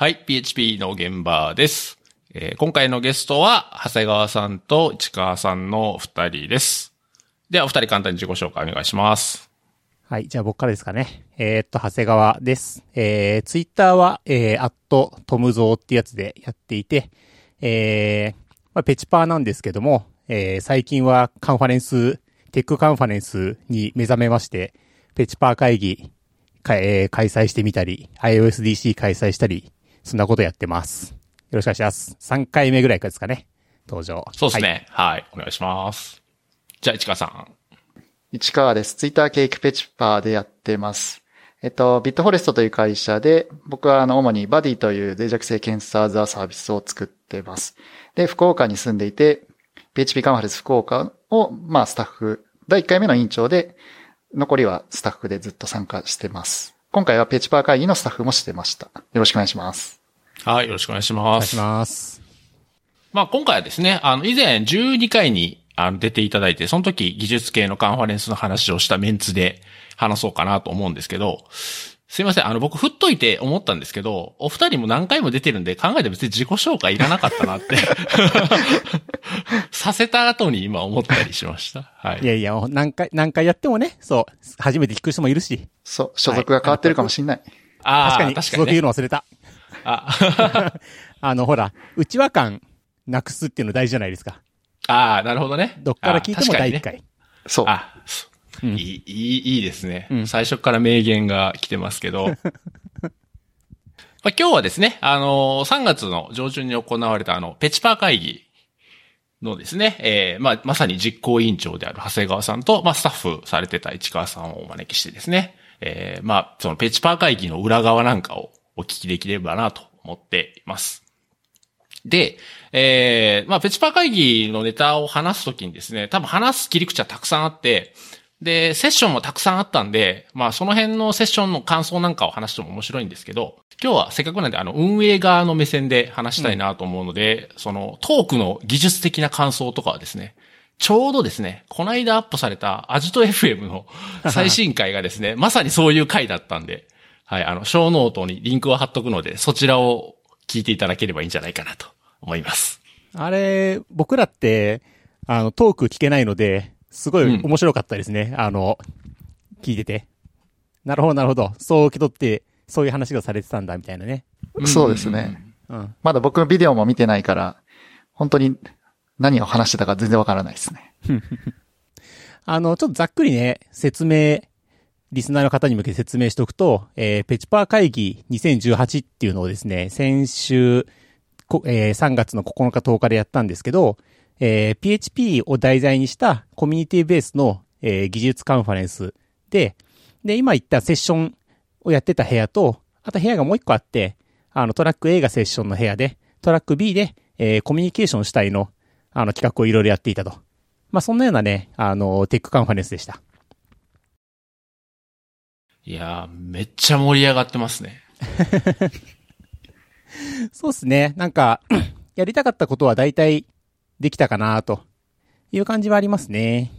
はい、PHP の現場です。えー今回のゲストは、長谷川さんと市川さんの二人です。では、お二人簡単に自己紹介お願いします。はい。じゃあ僕からですかね。えーっと、長谷川です。えー、ツイッターは、えー、@tomzoh ってやつでやっていて、えー、まあ、ペチパーなんですけども、えー、最近はカンファレンス、テックカンファレンスに目覚めまして、ペチパー会議、えー開催してみたり、iOSDC 開催したり、そんなことやってます。よろしくお願いします。3回目ぐらいですかね。登場。そうですね。はい、お願いします。じゃあ、市川さん。市川です。ツイッターケーキペチパーでやってます。えっと、ビットフォレストという会社で、僕はあの、主にバディという脆弱性検査ザサービスを作ってます。で、福岡に住んでいて、PHP カンファレンス福岡を、まあ、スタッフ、第1回目の委員長で、残りはスタッフでずっと参加してます。今回はペチパー会議のスタッフもしてました。よろしくお願いします。はい、よろしくお願いしお願ます。いします。まあ、今回はですね、あの、以前12回にあの出ていただいて、その時技術系のカンファレンスの話をしたメンツで話そうかなと思うんですけど、すいません、あの、僕振っといて思ったんですけど、お二人も何回も出てるんで考えて別に自己紹介いらなかったなって、させた後に今思ったりしました。はいい。やいや、何回、何回やってもね、そう、初めて聞く人もいるし、そう、所属が変わってるかもしんない。ああ、確かに、すごく言う確かにね。の忘れた。あ あの、ほら、内輪感なくすっていうの大事じゃないですか。あー、なるほどね。どっから聞いても第一あー確かにね回。そう。あ、そうんいい、いい、ですね、うん最初から名言が来てますけど。まあ、今日はですね、あのー3月の上旬に行われたあの、ペチパー会議のですね、えーまあ、まさに実行委員長である長谷川さんと、まあ、スタッフされてた市川さんをお招きしてですね、えーまあ、そのペチパー会議の裏側なんかをお聞きできればなと思っています。で、えー、まあ、ペチパー会議のネタを話すときにですね、多分話す切り口はたくさんあって、で、セッションもたくさんあったんで、まあ、その辺のセッションの感想なんかを話しても面白いんですけど、今日はせっかくなんで、あの、運営側の目線で話したいなと思うので、その、トークの技術的な感想とかはですね、ちょうどですね、この間アップされたアジト FM の 最新回がですね、まさにそういう回だったんで、はい、あの、ショーノートにリンクを貼っとくので、そちらを聞いていただければいいんじゃないかなと思います。あれ、僕らって、あの、トーク聞けないので、すごい面白かったですね。あの、聞いてて。なるほど、なるほど。そう受け取って、そういう話がされてたんだ、みたいなね。そうですね。うん。まだ僕のビデオも見てないから、本当に何を話してたか全然わからないですね。あの、ちょっとざっくりね、説明、リスナーの方に向けて説明しておくと、えー、ペチパー会議2018っていうのをですね、先週、こえー3月の9日10日でやったんですけど、えー PHP を題材にしたコミュニティベースの、えー技術カンファレンスで、で、今言ったセッションをやってた部屋と、あと部屋がもう一個あって、あの、トラック A がセッションの部屋で、トラック B で、えーコミュニケーション主体の、あの、企画をいろいろやっていたと。まあ、そんなようなね、あの、テックカンファレンスでした。いやー、めっちゃ盛り上がってますね。そうですね。なんか、やりたかったことは大体できたかなという感じはありますね。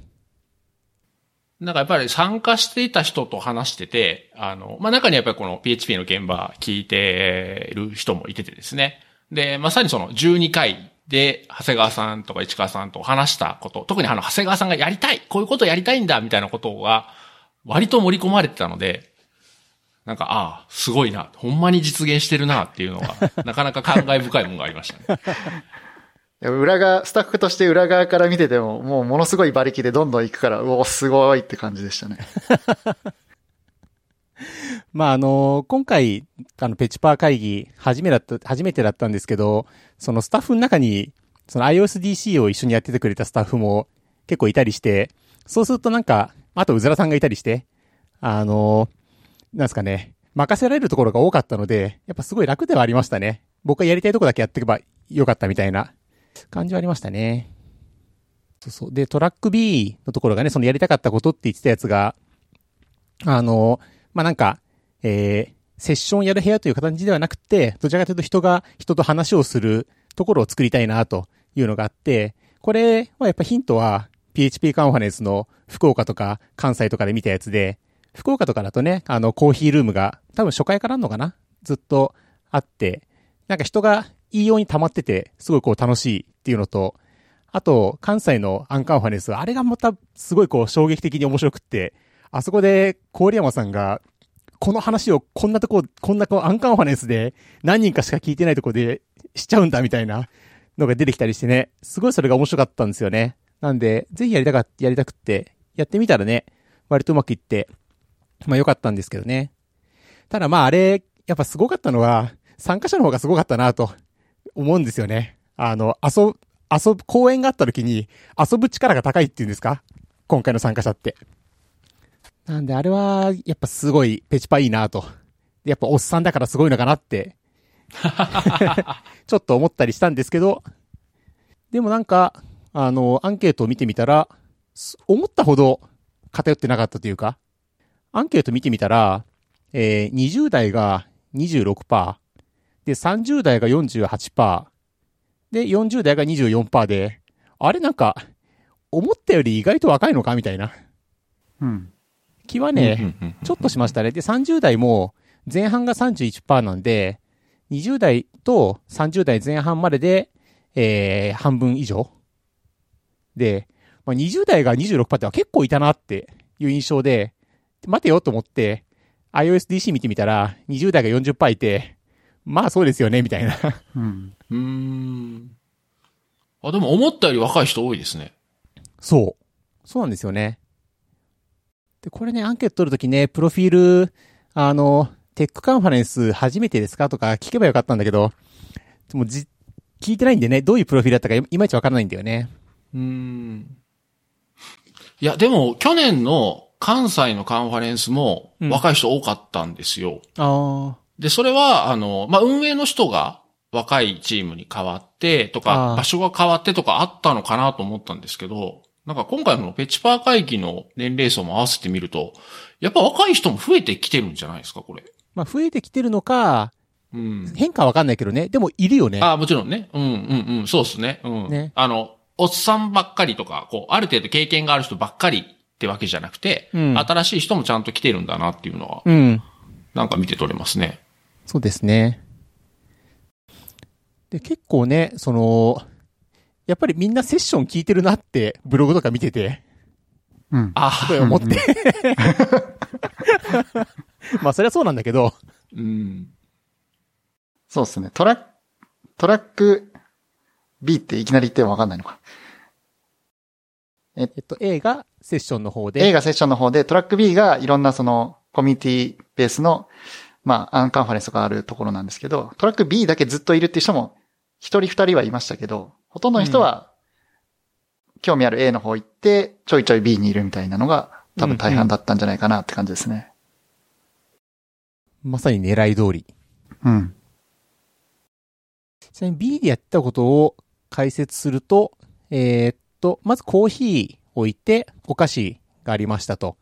なんかやっぱり参加していた人と話してて、あの、まあ、中にやっぱりこの PHP の現場聞いてる人もいててですね。で、まさにその12回で、長谷川さんとか市川さんと話したこと、特にあの、長谷川さんがやりたいこういうことやりたいんだみたいなことが、割と盛り込まれてたので、なんか、ああ、すごいな。ほんまに実現してるなっていうのが、なかなか感慨深いものがありましたね。裏側、スタッフとして裏側から見てても、もうものすごい馬力でどんどん行くから、うお、すごいって感じでしたね。まあ、あの、今回、あの、ペチパー会議、初めだった、初めてだったんですけど、そのスタッフの中に、その iOSDC を一緒にやっててくれたスタッフも結構いたりして、そうするとなんか、あとうずらさんがいたりして、あの、なんですかね、任せられるところが多かったので、やっぱすごい楽ではありましたね。僕がやりたいとこだけやっていけばよかったみたいな感じはありましたね。そうそう。で、トラック B のところがね、そのやりたかったことって言ってたやつが、あの、まあ、なんか、えー、セッションやる部屋という形ではなくて、どちらかというと人が人と話をするところを作りたいなというのがあって、これはやっぱヒントは PHP カンファレンスの福岡とか関西とかで見たやつで、福岡とかだとね、あのコーヒールームが多分初回からあるのかな？ずっとあって、なんか人がいいように溜まってて、すごいこう楽しいっていうのと、あと、関西のアンカンファレンス、あれがまたすごいこう衝撃的に面白くって、あそこで郡山さんが、この話をこんなとこ、こんなこうアンカンファレンスで何人かしか聞いてないとこでしちゃうんだみたいなのが出てきたりしてね、すごいそれが面白かったんですよね。なんで、ぜひやりたか、やりたくって、やってみたらね、割とうまくいって、まあ良かったんですけどね。ただまああれ、やっぱすごかったのは、参加者の方がすごかったなと思うんですよね。あの、遊、遊ぶ、公演があった時に遊ぶ力が高いっていうんですか？今回の参加者って。なんであれは、やっぱすごいペチパいいなと。やっぱおっさんだからすごいのかなって ちょっと思ったりしたんですけど、でもなんか、あの、アンケートを見てみたら、思ったほど偏ってなかったというか、アンケート見てみたら、えー、20代が26%、で、30代が48%、で、40代が24%で、あれなんか、思ったより意外と若いのかみたいな。うん。気はね、ちょっとしましたね。で、30代も前半が31%なんで、20代と30代前半までで、えー、半分以上。で、まあ、20代が26%っては結構いたなっていう印象で、待てよと思って、iOSDC 見てみたら、20代が40%いて、まあそうですよね、みたいな。うん。うん。あ、でも思ったより若い人多いですね。そう。そうなんですよね。で、これね、アンケート取るときね、プロフィール、あの、テックカンファレンス初めてですかとか聞けばよかったんだけど、でもじ、聞いてないんでね、どういうプロフィールだったかいまいちわからないんだよね。うん。いや、でも、去年の関西のカンファレンスも若い人多かったんですよ。うん、ああ。で、それは、あの、まあ、運営の人が若いチームに変わってとか、場所が変わってとかあったのかなと思ったんですけど、なんか今回のペチパー会議の年齢層も合わせてみると、やっぱ若い人も増えてきてるんじゃないですか、これ。まあ、増えてきてるのか、うん。変化はわかんないけどね。でも、いるよね。ああ、もちろんね。うん、うん、うん。そうですね。うん。ね。あの、おっさんばっかりとか、こう、ある程度経験がある人ばっかりってわけじゃなくて、うん、新しい人もちゃんと来てるんだなっていうのは、うん。なんか見て取れますね。そうですね。で、結構ね、その、やっぱりみんなセッション聞いてるなってブログとか見てて、うん。あすごい思って まあそりゃそうなんだけど。うん。そうですね。トラック、トラック B っていきなり言ってもわかんないのか。えっと、A がセッションの方で。A がセッションの方で、トラック B がいろんなそのコミュニティベースのまあ、アンカンファレンスがあるところなんですけど、トラック B だけずっといるっていう人も、一人二人はいましたけど、ほとんどの人は、興味ある A の方行って、ちょいちょい B にいるみたいなのが、多分大半だったんじゃないかなって感じですね。まさに狙い通り。うん。ちなみに B でやったことを解説すると、えー、っと、まずコーヒー置いて、お菓子がありましたと。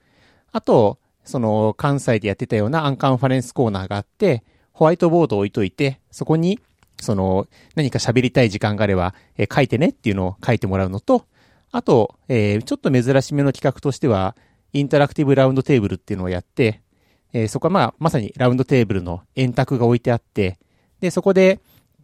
あと、その関西でやってたようなアンカンファレンスコーナーがあって、ホワイトボードを置いといて、そこに、その、何か喋りたい時間があれば、えー、書いてねっていうのを書いてもらうのと、あと、えー、ちょっと珍しめの企画としては、インタラクティブラウンドテーブルっていうのをやって、えー、そこはまあ、まさにラウンドテーブルの円卓が置いてあって、で、そこで、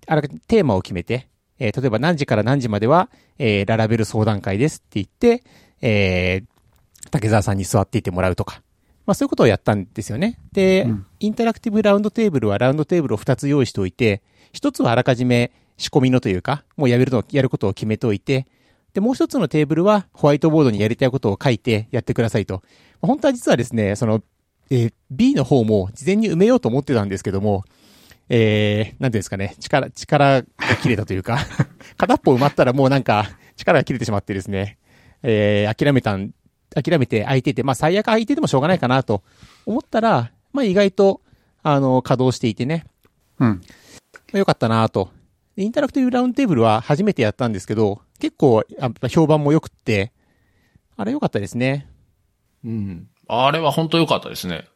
あらテーマを決めて、えー、例えば何時から何時までは、えー、ララベル相談会ですって言って、えー、竹澤さんに座っていてもらうとか、まあそういうことをやったんですよね。で、うん、インタラクティブラウンドテーブルはラウンドテーブルを2つ用意しておいて、1つはあらかじめ仕込みのというか、もうやめるの、やることを決めておいて、で、もう一つのテーブルはホワイトボードにやりたいことを書いてやってくださいと。本当は実はですね、その、えー、B の方も事前に埋めようと思ってたんですけども、えー、なんていうんですかね、力、力が切れたというか、片っぽ埋まったらもうなんか力が切れてしまってですね、えー、諦めたん諦めて空いてて、まあ最悪空いててもしょうがないかなと思ったら、まあ意外と、あの、稼働していてね。うん。まあ、よかったなと。インタラクティブラウンドテーブルは初めてやったんですけど、結構、評判も良くって、あれ良かったですね。うん。あれは本当良かったですね。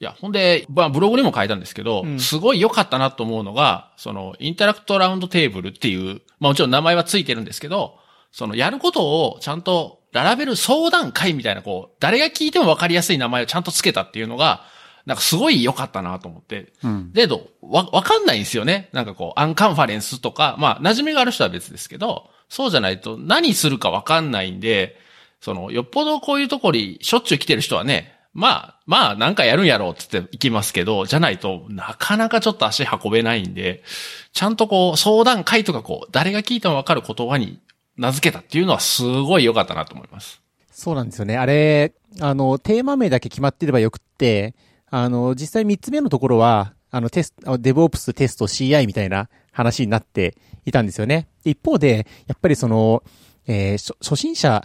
いや、ほんで、まあ、ブログにも書いたんですけど、うん、すごい良かったなと思うのが、その、インタラクトラウンドテーブルっていう、まあもちろん名前はついてるんですけど、その、やることをちゃんと Laravel 相談会みたいな、こう、誰が聞いても分かりやすい名前をちゃんとつけたっていうのが、なんかすごい良かったなと思って。うん。だけど、わ、わかんないんですよね。なんかこう、アンカンファレンスとか、まあ、馴染みがある人は別ですけど、そうじゃないと何するかわかんないんで、その、よっぽどこういうとこにしょっちゅう来てる人はね、まあ、まあ、なんかやるんやろうって言って行きますけど、じゃないとなかなかちょっと足運べないんで、ちゃんとこう、相談会とかこう、誰が聞いてもわかる言葉に名付けたっていうのはすごい良かったなと思います。そうなんですよね。あれ、あの、テーマ名だけ決まってればよくって、あの、実際3つ目のところは、あの、テスト、デブオプステスト CI みたいな話になっていたんですよね。一方で、やっぱりその、えー初初心者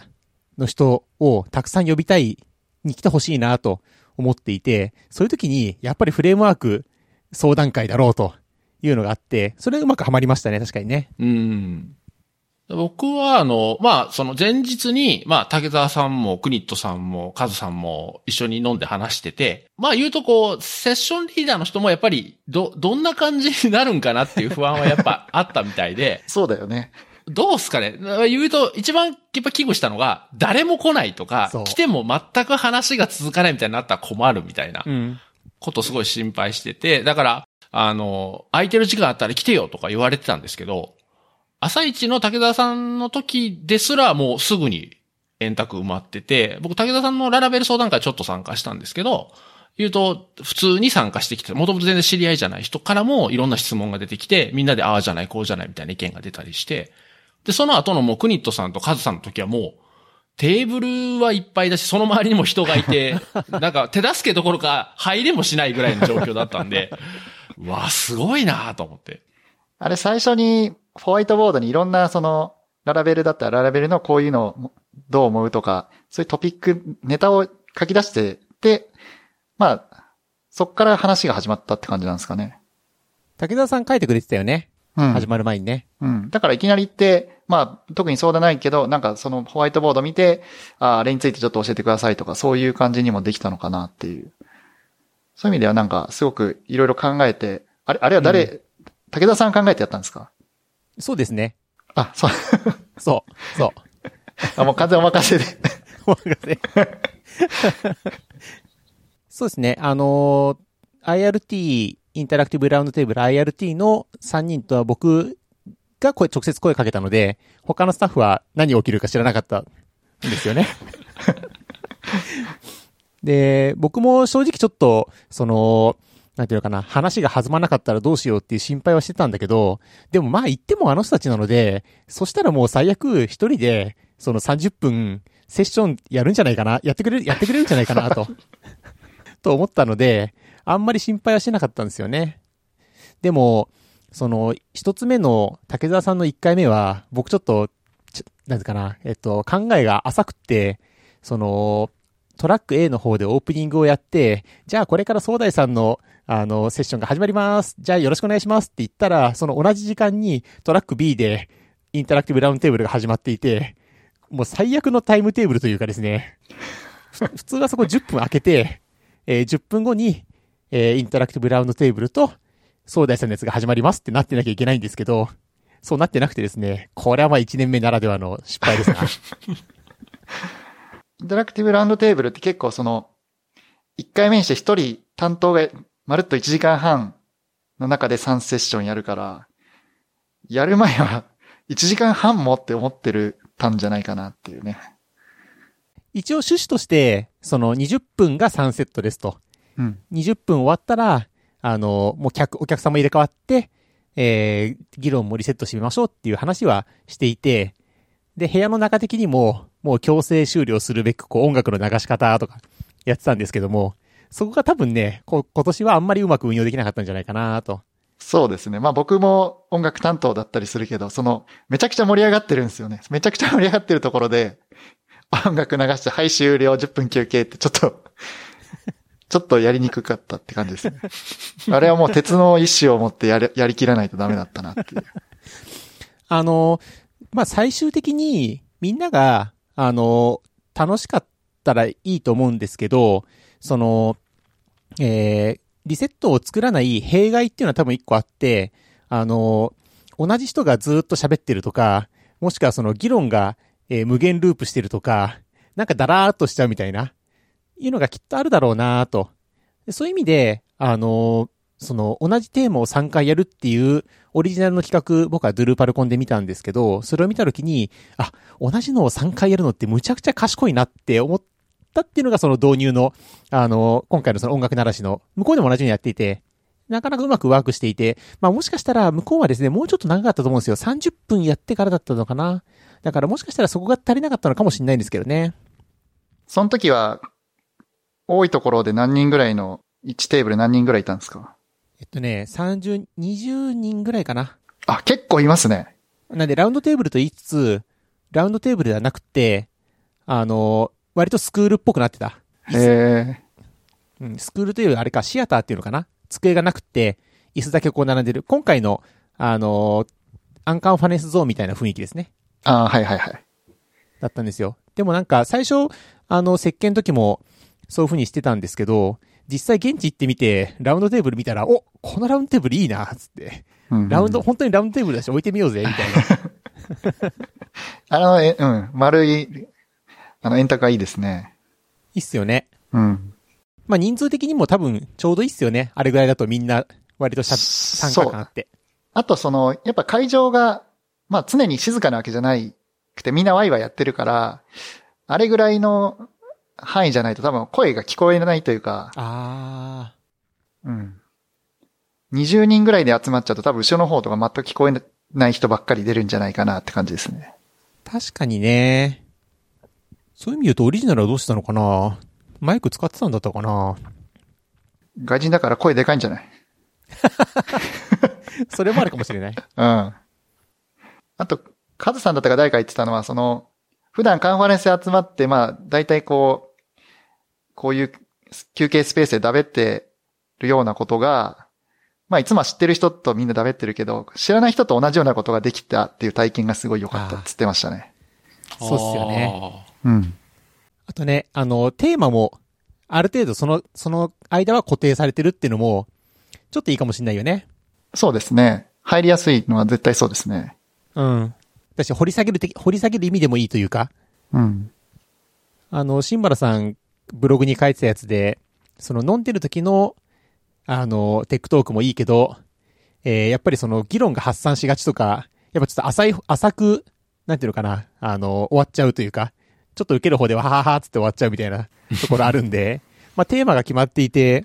の人をたくさん呼びたいに来てほしいなと思っていて、そういう時に、やっぱりフレームワーク相談会だろうというのがあって、それうまくはまりましたね、確かにね。うん。僕は、あの、まあ、その前日に、まあ、竹澤さんも、クニットさんも、カズさんも一緒に飲んで話してて、まあ、言うとこう、セッションリーダーの人もやっぱり、ど、どんな感じになるんかなっていう不安はやっぱあったみたいで、そうだよね。どうすかね？言うと、一番やっぱ危惧したのが、誰も来ないとか来ても全く話が続かないみたいになったら困るみたいなうん。ことすごい心配してて、だから、あの、空いてる時間あったら来てよとか言われてたんですけど、朝一の武田さんの時ですらもうすぐに円卓埋まってて、僕武田さんのララベル相談会ちょっと参加したんですけど、言うと、普通に参加してきて、もともと全然知り合いじゃない人からもいろんな質問が出てきて、みんなでああじゃない、こうじゃないみたいな意見が出たりして、で、その後のもうクニットさんとカズさんの時はもう、テーブルはいっぱいだし、その周りにも人がいて、なんか手助けどころか入れもしないぐらいの状況だったんで、うわ、すごいなと思って。あれ最初にホワイトボードにいろんなその、ララベルだったらララベルのこういうのをどう思うとか、そういうトピック、ネタを書き出して、で、まあ、そっから話が始まったって感じなんですかね。竹澤さん書いてくれてたよね。うん。始まる前にね。うん。だからいきなり行って、まあ、特にそうでないけど、なんかそのホワイトボード見て、ああれについてちょっと教えてくださいとか、そういう感じにもできたのかなっていう。そういう意味ではなんか、すごくいろいろ考えて、あれ、あれは誰、武田さん考えてやったんですか？そうですね。あ、そう。そう。そう。あ、もう完全お任せで。お任せ そうですね。あのー IRT、インタラクティブラウンドテーブル IRT の3人とは僕が声、直接声かけたので、他のスタッフは何起きるか知らなかったんですよね。で、僕も正直ちょっと、その、なんていうのかな、話が弾まなかったらどうしようっていう心配はしてたんだけど、でもまあ言ってもあの人たちなので、そしたらもう最悪一人で、その30分セッションやるんじゃないかな、やってくれる、やってくれるんじゃないかなと、と思ったので、あんまり心配はしてなかったんですよね。でも、その、一つ目の竹澤さんの一回目は、僕ちょっと、なんていうかな、えっと、考えが浅くって、その、トラック A の方でオープニングをやって、じゃあこれから総大さんの、あの、セッションが始まります。じゃあよろしくお願いしますって言ったら、その同じ時間にトラック B でインタラクティブラウンドテーブルが始まっていて、もう最悪のタイムテーブルというかですね、普通はそこ10分空けて、えー10分後に、えーインタラクティブラウンドテーブルと、そーだいさんのやつが始まりますってなってなきゃいけないんですけど、そうなってなくてですね、これはまあ1年目ならではの失敗ですな。インタラクティブラウンドテーブルって結構その、一回目にして一人担当がまるっと1時間半の中で3セッションやるから、やる前は1時間半もって思ってるたんじゃないかなっていうね。一応趣旨として、その20分が3セットですと。うん。20分終わったら、あの、もう客、お客様入れ替わって、えー、議論もリセットしてみましょうっていう話はしていて、で、部屋の中的にも、もう強制終了するべく、こう、音楽の流し方とか、やってたんですけども、そこが多分ね、こ今年はあんまりうまく運用できなかったんじゃないかなと。そうですね。まあ僕も音楽担当だったりするけど、その、めちゃくちゃ盛り上がってるんですよね。めちゃくちゃ盛り上がってるところで、音楽流して、はい終了、10分休憩ってちょっと、ちょっとやりにくかったって感じですね。あれはもう鉄の意志を持ってやり、やりきらないとダメだったなっていう。あの、まあ、最終的にみんなが、あの、楽しかったらいいと思うんですけど、その、えー、リセットを作らない弊害っていうのは多分一個あって、あの、同じ人がずっと喋ってるとか、もしくはその議論が、えー無限ループしてるとか、なんかだらーっとしちゃうみたいな、いうのがきっとあるだろうなと。そういう意味で、あの、その、同じテーマを3回やるっていうオリジナルの企画、僕はドゥルーパルコンで見たんですけど、それを見たときに、あ、同じのを3回やるのってむちゃくちゃ賢いなって思ったっていうのがその導入の、あの、今回のその音楽ならしの、向こうでも同じようにやっていて、なかなかうまくワークしていて、まあもしかしたら向こうはですね、もうちょっと長かったと思うんですよ。30分やってからだったのかな。だからもしかしたらそこが足りなかったのかもしれないんですけどね。その時は、多いところで何人ぐらいの、1テーブル何人ぐらいいたんですか？えっとね、30、20人ぐらいかな。あ、結構いますね。なんでラウンドテーブルと言いつつ、ラウンドテーブルではなくて、あの、割とスクールっぽくなってた。へえ。うん、スクールというよりあれか、シアターっていうのかな机がなくて、椅子だけこう並んでる。今回の、あの、アンカンファネスゾーンみたいな雰囲気ですね。あはいはいはい。だったんですよ。でもなんか、最初、あの、設計の時も、そういう風にしてたんですけど、実際現地行ってみて、ラウンドテーブル見たら、おこのラウンドテーブルいいな、つって。うんうんラウンド、本当にラウンドテーブルだし置いてみようぜ、みたいな。あの、え、うん、丸い、あの、円卓がいいですね。いいっすよね。うん。まあ人数的にも多分ちょうどいいっすよね。あれぐらいだとみんな割としゃ参加感あって。あとその、やっぱ会場が、まあ常に静かなわけじゃないくて、みんなワイワイやってるから、あれぐらいの範囲じゃないと多分声が聞こえないというか、あうん。20人ぐらいで集まっちゃうと多分後ろの方とか全く聞こえない人ばっかり出るんじゃないかなって感じですね。ー、確かにね。そういう意味で言うとオリジナルはどうしたのかな？マイク使ってたんだったかな？外人だから声でかいんじゃない？それもあるかもしれない。うん。あと、カズさんだったか誰か言ってたのは、その、普段カンファレンスで集まって、まあ、大体こう、こういう休憩スペースでだべってるようなことが、まあ、いつもは知ってる人とみんなだべってるけど、知らない人と同じようなことができたっていう体験がすごい良かったって言ってましたね。そうっすよねうん。あとね、あの、テーマも、ある程度その、その間は固定されてるっていうのも、ちょっといいかもしれないよね。そうですね。入りやすいのは絶対そうですね。うん。だし、掘り下げる的、掘り下げる意味でもいいというか、うん。あの、シンバラさん、ブログに書いてたやつで、その飲んでる時の、あの、 tech talk もいいけど、えー、やっぱりその議論が発散しがちとか、やっぱちょっと浅い、浅く、なんていうのかな、あの、終わっちゃうというか、ちょっと受ける方でははははつって終わっちゃうみたいな ところあるんで、まあテーマが決まっていて、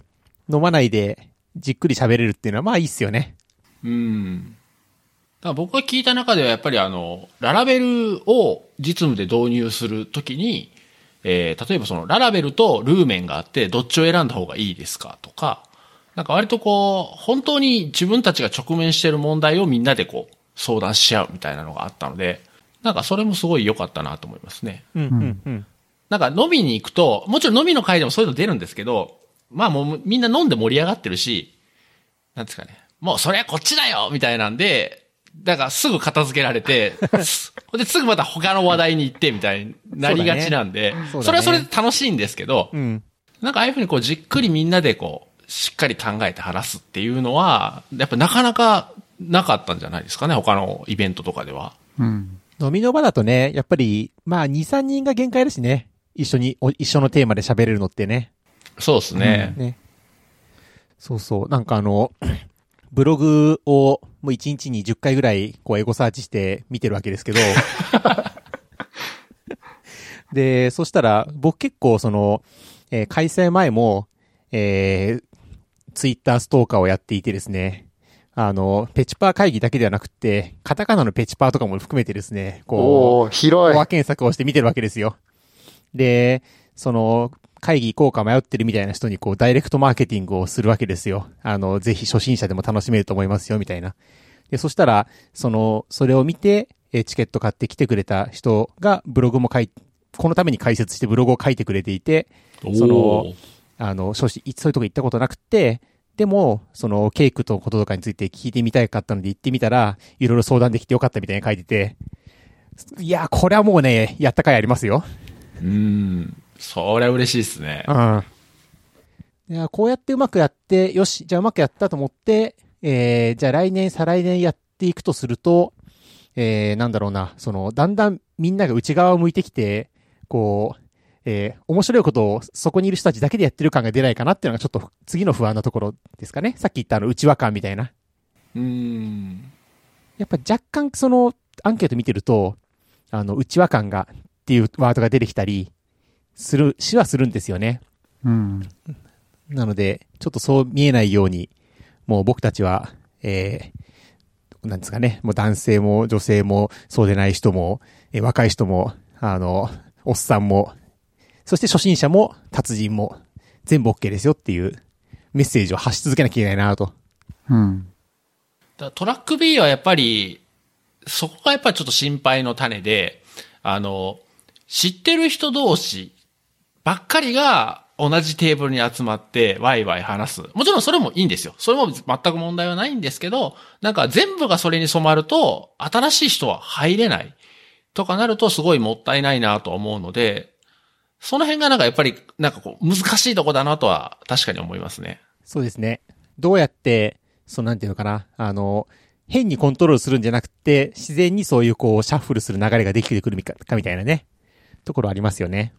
飲まないでじっくり喋れるっていうのはまあいいっすよね。うん。だから僕が聞いた中ではやっぱりあの、ララベルを実務で導入するときに、えー、例えばそのララベルとルーメンがあってどっちを選んだ方がいいですかとか、なんか割とこう、本当に自分たちが直面している問題をみんなでこう、相談し合うみたいなのがあったので、なんかそれもすごい良かったなと思いますね。うん、うん、うん。なんか飲みに行くと、もちろん飲みの会でもそういうの出るんですけど、まあもうみんな飲んで盛り上がってるし、なんですかね。もうそれはこっちだよみたいなんで、だからすぐ片付けられて、す ですぐまた他の話題に行ってみたいになりがちなんで、そうだねそれはそれで楽しいんですけど、うん。なんかああいうふうにこうじっくりみんなでこう、しっかり考えて話すっていうのは、やっぱなかなかなかったんじゃないですかね、他のイベントとかでは。うん。飲みの場だとね、やっぱり、まあ2、3人が限界だしね。一緒に、お一緒のテーマで喋れるのってね。そうですね。ね。そうそう。なんかあの、ブログをもう1日に10回ぐらいこうエゴサーチして見てるわけですけど。で、そしたら僕結構その、えー開催前も、えー、ツイッターストーカーをやっていてですね。あの、ペチパー会議だけではなくって、カタカナのペチパーとかも含めてですね、こう、広いコア。検索をして見てるわけですよ。で、その、会議行こうか迷ってるみたいな人にこう、ダイレクトマーケティングをするわけですよ。あの、ぜひ初心者でも楽しめると思いますよ、みたいな。で、そしたら、その、それを見て、えチケット買ってきてくれた人がブログも書い、このために解説してブログを書いてくれていて、そのあの、そういうとこ行ったことなくて、でも、その、ケイクのこととかについて聞いてみたかったので行ってみたら、いろいろ相談できてよかったみたいに書いてて、いや、これはもうね、やった回ありますよ。うん。それは嬉しいですね。うん。いや、こうやってうまくやって、よし、じゃあうまくやったと思って、えー、じゃあ来年、再来年やっていくとすると、えー、なんだろうな、その、だんだんみんなが内側を向いてきて、こう、えー面白いことをそこにいる人たちだけでやってる感が出ないかなっていうのがちょっと次の不安なところですかね。さっき言ったあの内輪感みたいな。うーん。やっぱ若干そのアンケート見てると、あの、内輪感がっていうワードが出てきたり、する、しはするんですよね。うん。なので、ちょっとそう見えないように、もう僕たちは、えー、なんですかね、もう男性も女性も、そうでない人も、えー若い人も、あの、おっさんも、そして初心者も達人も、全部 OK ですよっていうメッセージを発し続けなきゃいけないなと。うん。トラック B はやっぱり、そこがやっぱりちょっと心配の種で、あの、知ってる人同士ばっかりが同じテーブルに集まってワイワイ話す。もちろんそれもいいんですよ。それも全く問題はないんですけど、なんか全部がそれに染まると、新しい人は入れない。とかなるとすごいもったいないなと思うので、その辺がなんかやっぱり、なんかこう、難しいとこだなとは確かに思いますね。そうですね。どうやって、そうなんていうのかな、あの、変にコントロールするんじゃなくて、自然にそういうこう、シャッフルする流れができてくるかみたいなね、ところありますよね。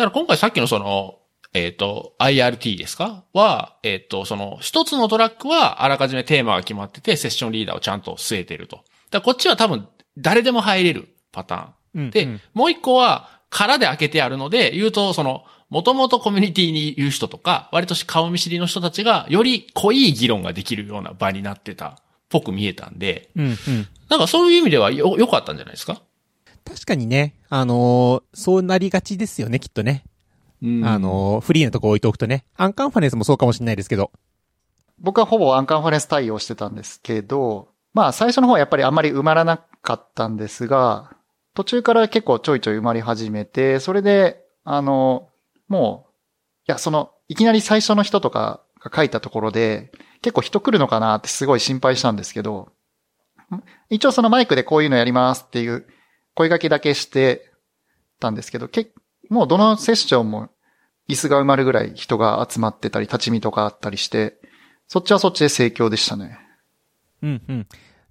だから今回さっきのその、えっ、と、IRT ですか？は、えっ、と、その、一つのトラックはあらかじめテーマが決まってて、セッションリーダーをちゃんと据えてると。だからこっちは多分、誰でも入れるパターン。うんで、うんもう一個は、空で開けてあるので、言うと、その、もともとコミュニティにいる人とか、割と顔見知りの人たちが、より濃い議論ができるような場になってた、ぽく見えたんで、うん、うん。なんかそういう意味ではよ、良かったんじゃないですか？確かにね、あのーそうなりがちですよね、きっとね。うんあのーフリーなとこ置いておくとね。アンカンファレンスもそうかもしれないですけど。僕はほぼアンカンファレンス対応してたんですけど、まあ最初の方はやっぱりあんまり埋まらなかったんですが、途中から結構ちょいちょい埋まり始めて、それで、あの、もう、いや、その、いきなり最初の人とかが書いたところで、結構人来るのかなってすごい心配したんですけど、ん一応そのマイクでこういうのやりますっていう声掛けだけしてたんですけど、けもうどのセッションも椅子が埋まるぐらい人が集まってたり、立ち見とかあったりして、そっちはそっちで盛況でしたね。うん、うん。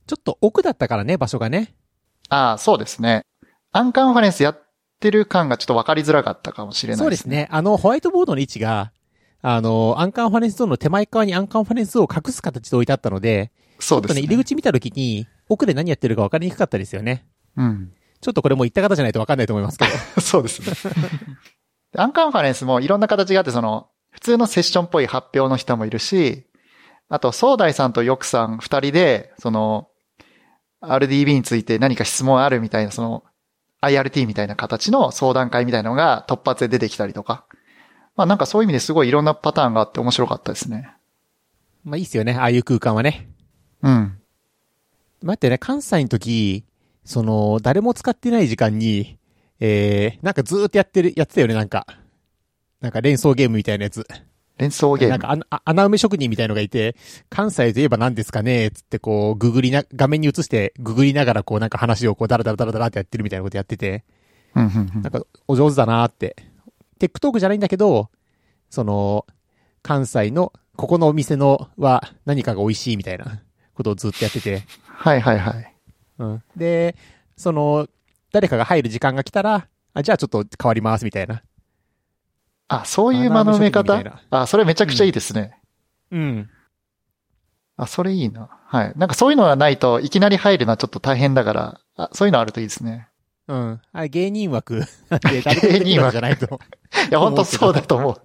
ちょっと奥だったからね、場所がね。ああ、そうですね。アンカンファレンスやってる感がちょっと分かりづらかったかもしれないそうです。ね。あの、ホワイトボードの位置が、あの、アンカンファレンスゾーンの手前側にアンカンファレンスを隠す形で置いてあったので、ちょっとね、そうですね。入り口見たときに、奥で何やってるか分かりにくかったですよね。うん。ちょっとこれもう言った方じゃないと分かんないと思いますけど。そうですね。でアンカンファレンスもいろんな形があって、その、普通のセッションっぽい発表の人もいるし、あと、総大さんとヨクさん二人で、その、RDB について何か質問あるみたいな、その、IRT みたいな形の相談会みたいなのが突発で出てきたりとか。まあなんかそういう意味ですごいいろんなパターンがあって面白かったですね。まあいいっすよね、ああいう空間はね。うん。待ってね、関西の時、その、誰も使ってない時間に、えー、なんかずーっとやってる、やってたよね、なんか。なんか連想ゲームみたいなやつ。連想ゲーム。なんか穴埋め職人みたいのがいて、関西といえば何ですかねつってこう、ググりな、画面に映して、ググりながらこうなんか話をこうダラダラダラダラってやってるみたいなことやってて、うんうんうんなんかお上手だなって。 tech talk じゃないんだけど、その、関西の、ここのお店のは何かが美味しいみたいなことをずっとやってて、はいはいはい。うん。で、その、誰かが入る時間が来たら、あ、じゃあちょっと変わりますみたいな。あ、そういう間の埋め方？あ、それめちゃくちゃいいですね。うん。あ、それいいな。はい。なんかそういうのがないといきなり入るのはちょっと大変だから、あ、そういうのあるといいですね。うん。あれ芸人枠な んで、誰でもできるわけじゃないと。いや、本当そうだと思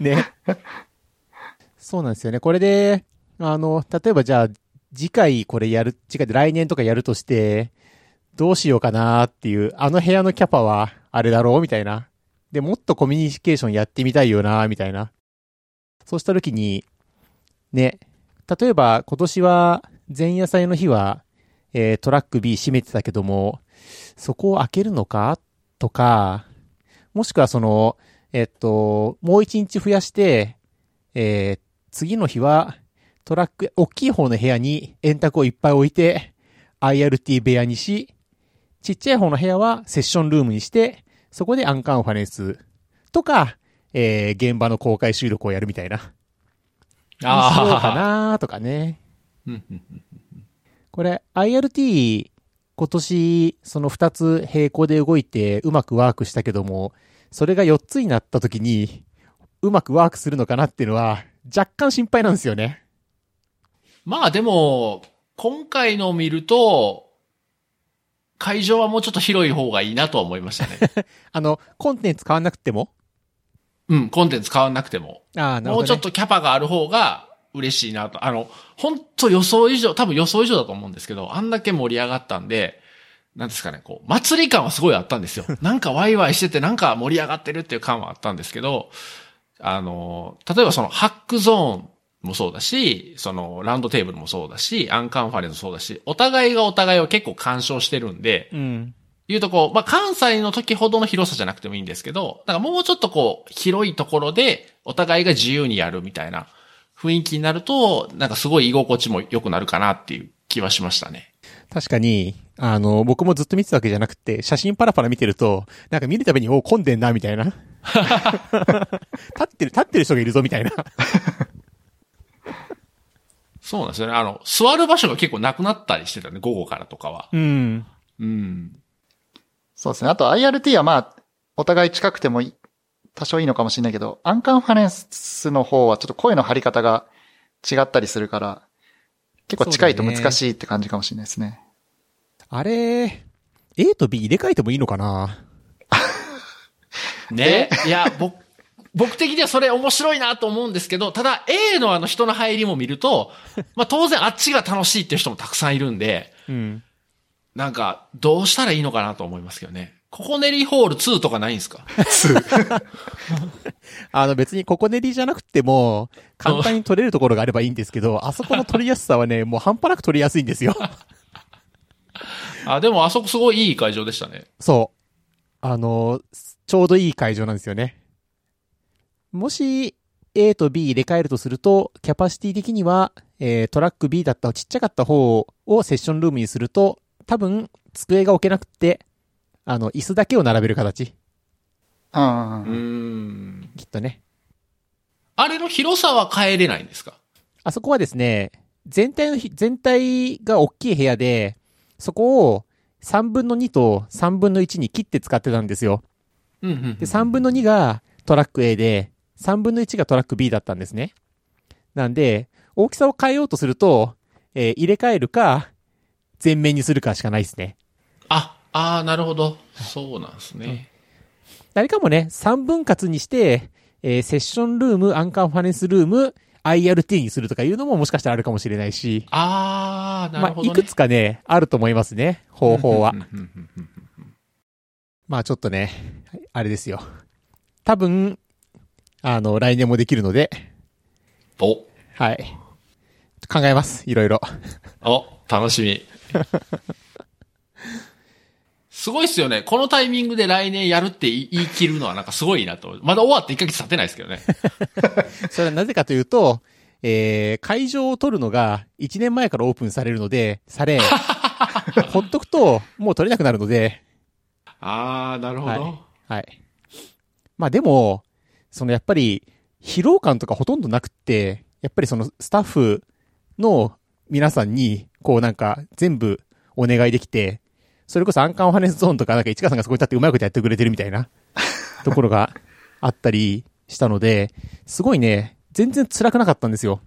う。ね。そうなんですよね。これで、あの、例えばじゃあ、次回これやる、次回で来年とかやるとして、どうしようかなっていう、あの部屋のキャパはあれだろうみたいな。で、もっとコミュニケーションやってみたいよなみたいな。そうした時に、ね、例えば今年は前夜祭の日は、えートラック B 閉めてたけども、そこを開けるのかとか、もしくはその、えっと、もう一日増やして、えー次の日は、トラック、大きい方の部屋に円卓をいっぱい置いて、IRT 部屋にし、ちっちゃい方の部屋はセッションルームにして、そこでアンカンファレンスとか、えー現場の公開収録をやるみたいな。あそうかあ。なとかね。これ、IRT、今年、その二つ並行で動いてうまくワークしたけども、それが4つになった時に、うまくワークするのかなっていうのは、若干心配なんですよね。まあでも、今回のを見ると、会場はもうちょっと広い方がいいなとは思いましたね。あの、コンテンツ変わんなくても？うん、コンテンツ変わんなくても。ああ、なるほど、ね。もうちょっとキャパがある方が嬉しいなと。あの、本当予想以上、多分予想以上だと思うんですけど、あんだけ盛り上がったんで、なんですかね、こう、祭り感はすごいあったんですよ。なんかワイワイしてて、なんか盛り上がってるっていう感はあったんですけど、あの、例えばそのハックゾーンもそうだし、そのラウンドテーブルもそうだし、アンカンファレンスもそうだし、お互いがお互いを結構干渉してるんで、うん。いうとこう、まあ、関西の時ほどの広さじゃなくてもいいんですけど、なんかもうちょっとこう、広いところで、お互いが自由にやるみたいな雰囲気になると、なんかすごい居心地も良くなるかなっていう気はしましたね。確かに、あの、僕もずっと見てたわけじゃなくて、写真パラパラ見てると、なんか見るたびに、お混んでんな、みたいな。立ってる、立ってる人がいるぞ、みたいな。そうなんですよね。あの、座る場所が結構なくなったりしてたね、午後からとかは。うん。うん。そうですね。あと IRT はまあ、お互い近くてもい多少いいのかもしれないけど、アンカンファレンスの方はちょっと声の張り方が違ったりするから、結構近いと難しいって感じかもしれないですね。あれ、A と B 入れ替えてもいいのかな？ね。いや、僕、僕的にはそれ面白いなと思うんですけど、ただ A のあの人の入りも見ると、まあ当然あっちが楽しいっていう人もたくさんいるんで、うん。なんか、どうしたらいいのかなと思いますけどね。ココネリホール2とかないんですか？あの別にここ練りじゃなくても、簡単に取れるところがあればいいんですけど、あそこの取りやすさはね、もう半端なく取りやすいんですよ。あ、でもあそこすごいいい会場でしたね。そう。あの、ちょうどいい会場なんですよね。もし、A と B 入れ替えるとすると、キャパシティ的には、えー、トラック B だったちっちゃかった方をセッションルームにすると、多分、机が置けなくって、あの、椅子だけを並べる形。うん。うーん。きっとね。あれの広さは変えれないんですか？あそこはですね、全体のひ、全体が大きい部屋で、そこを3分の2と3分の1に切って使ってたんですよ。うんうんうんで、3分の2がトラック A で、3分の1がトラック B だったんですね。なんで、大きさを変えようとすると、えー入れ替えるか、全面にするかしかないですね。あ、ああ、なるほど。そうなんですね。誰かもね、3分割にして、えーセッションルーム、アンカンファレンスルーム、IRT にするとかいうのももしかしたらあるかもしれないし、ああ、なまあ、るほど、ね。いくつかね、あると思いますね、方法はまあちょっとね、あれですよ。多分、あの、来年もできるので、お、はい。考えます、いろいろ。お、楽しみ。すごいっすよね。このタイミングで来年やるって言い切るのはなんかすごいなと。まだ終わって1ヶ月経ってないですけどね。それはなぜかというと、えー、会場を取るのが1年前からオープンされるので、され、ほっとくともう取れなくなるので、ああ、なるほど。はい。はい。まあでも、そのやっぱり、疲労感とかほとんどなくって、やっぱりそのスタッフの皆さんに、こうなんか全部お願いできて、それこそアンカンファレンスゾーンとかなんか市川さんがそこに立ってうまいことやってくれてるみたいな ところがあったりしたので、すごいね、全然辛くなかったんですよ。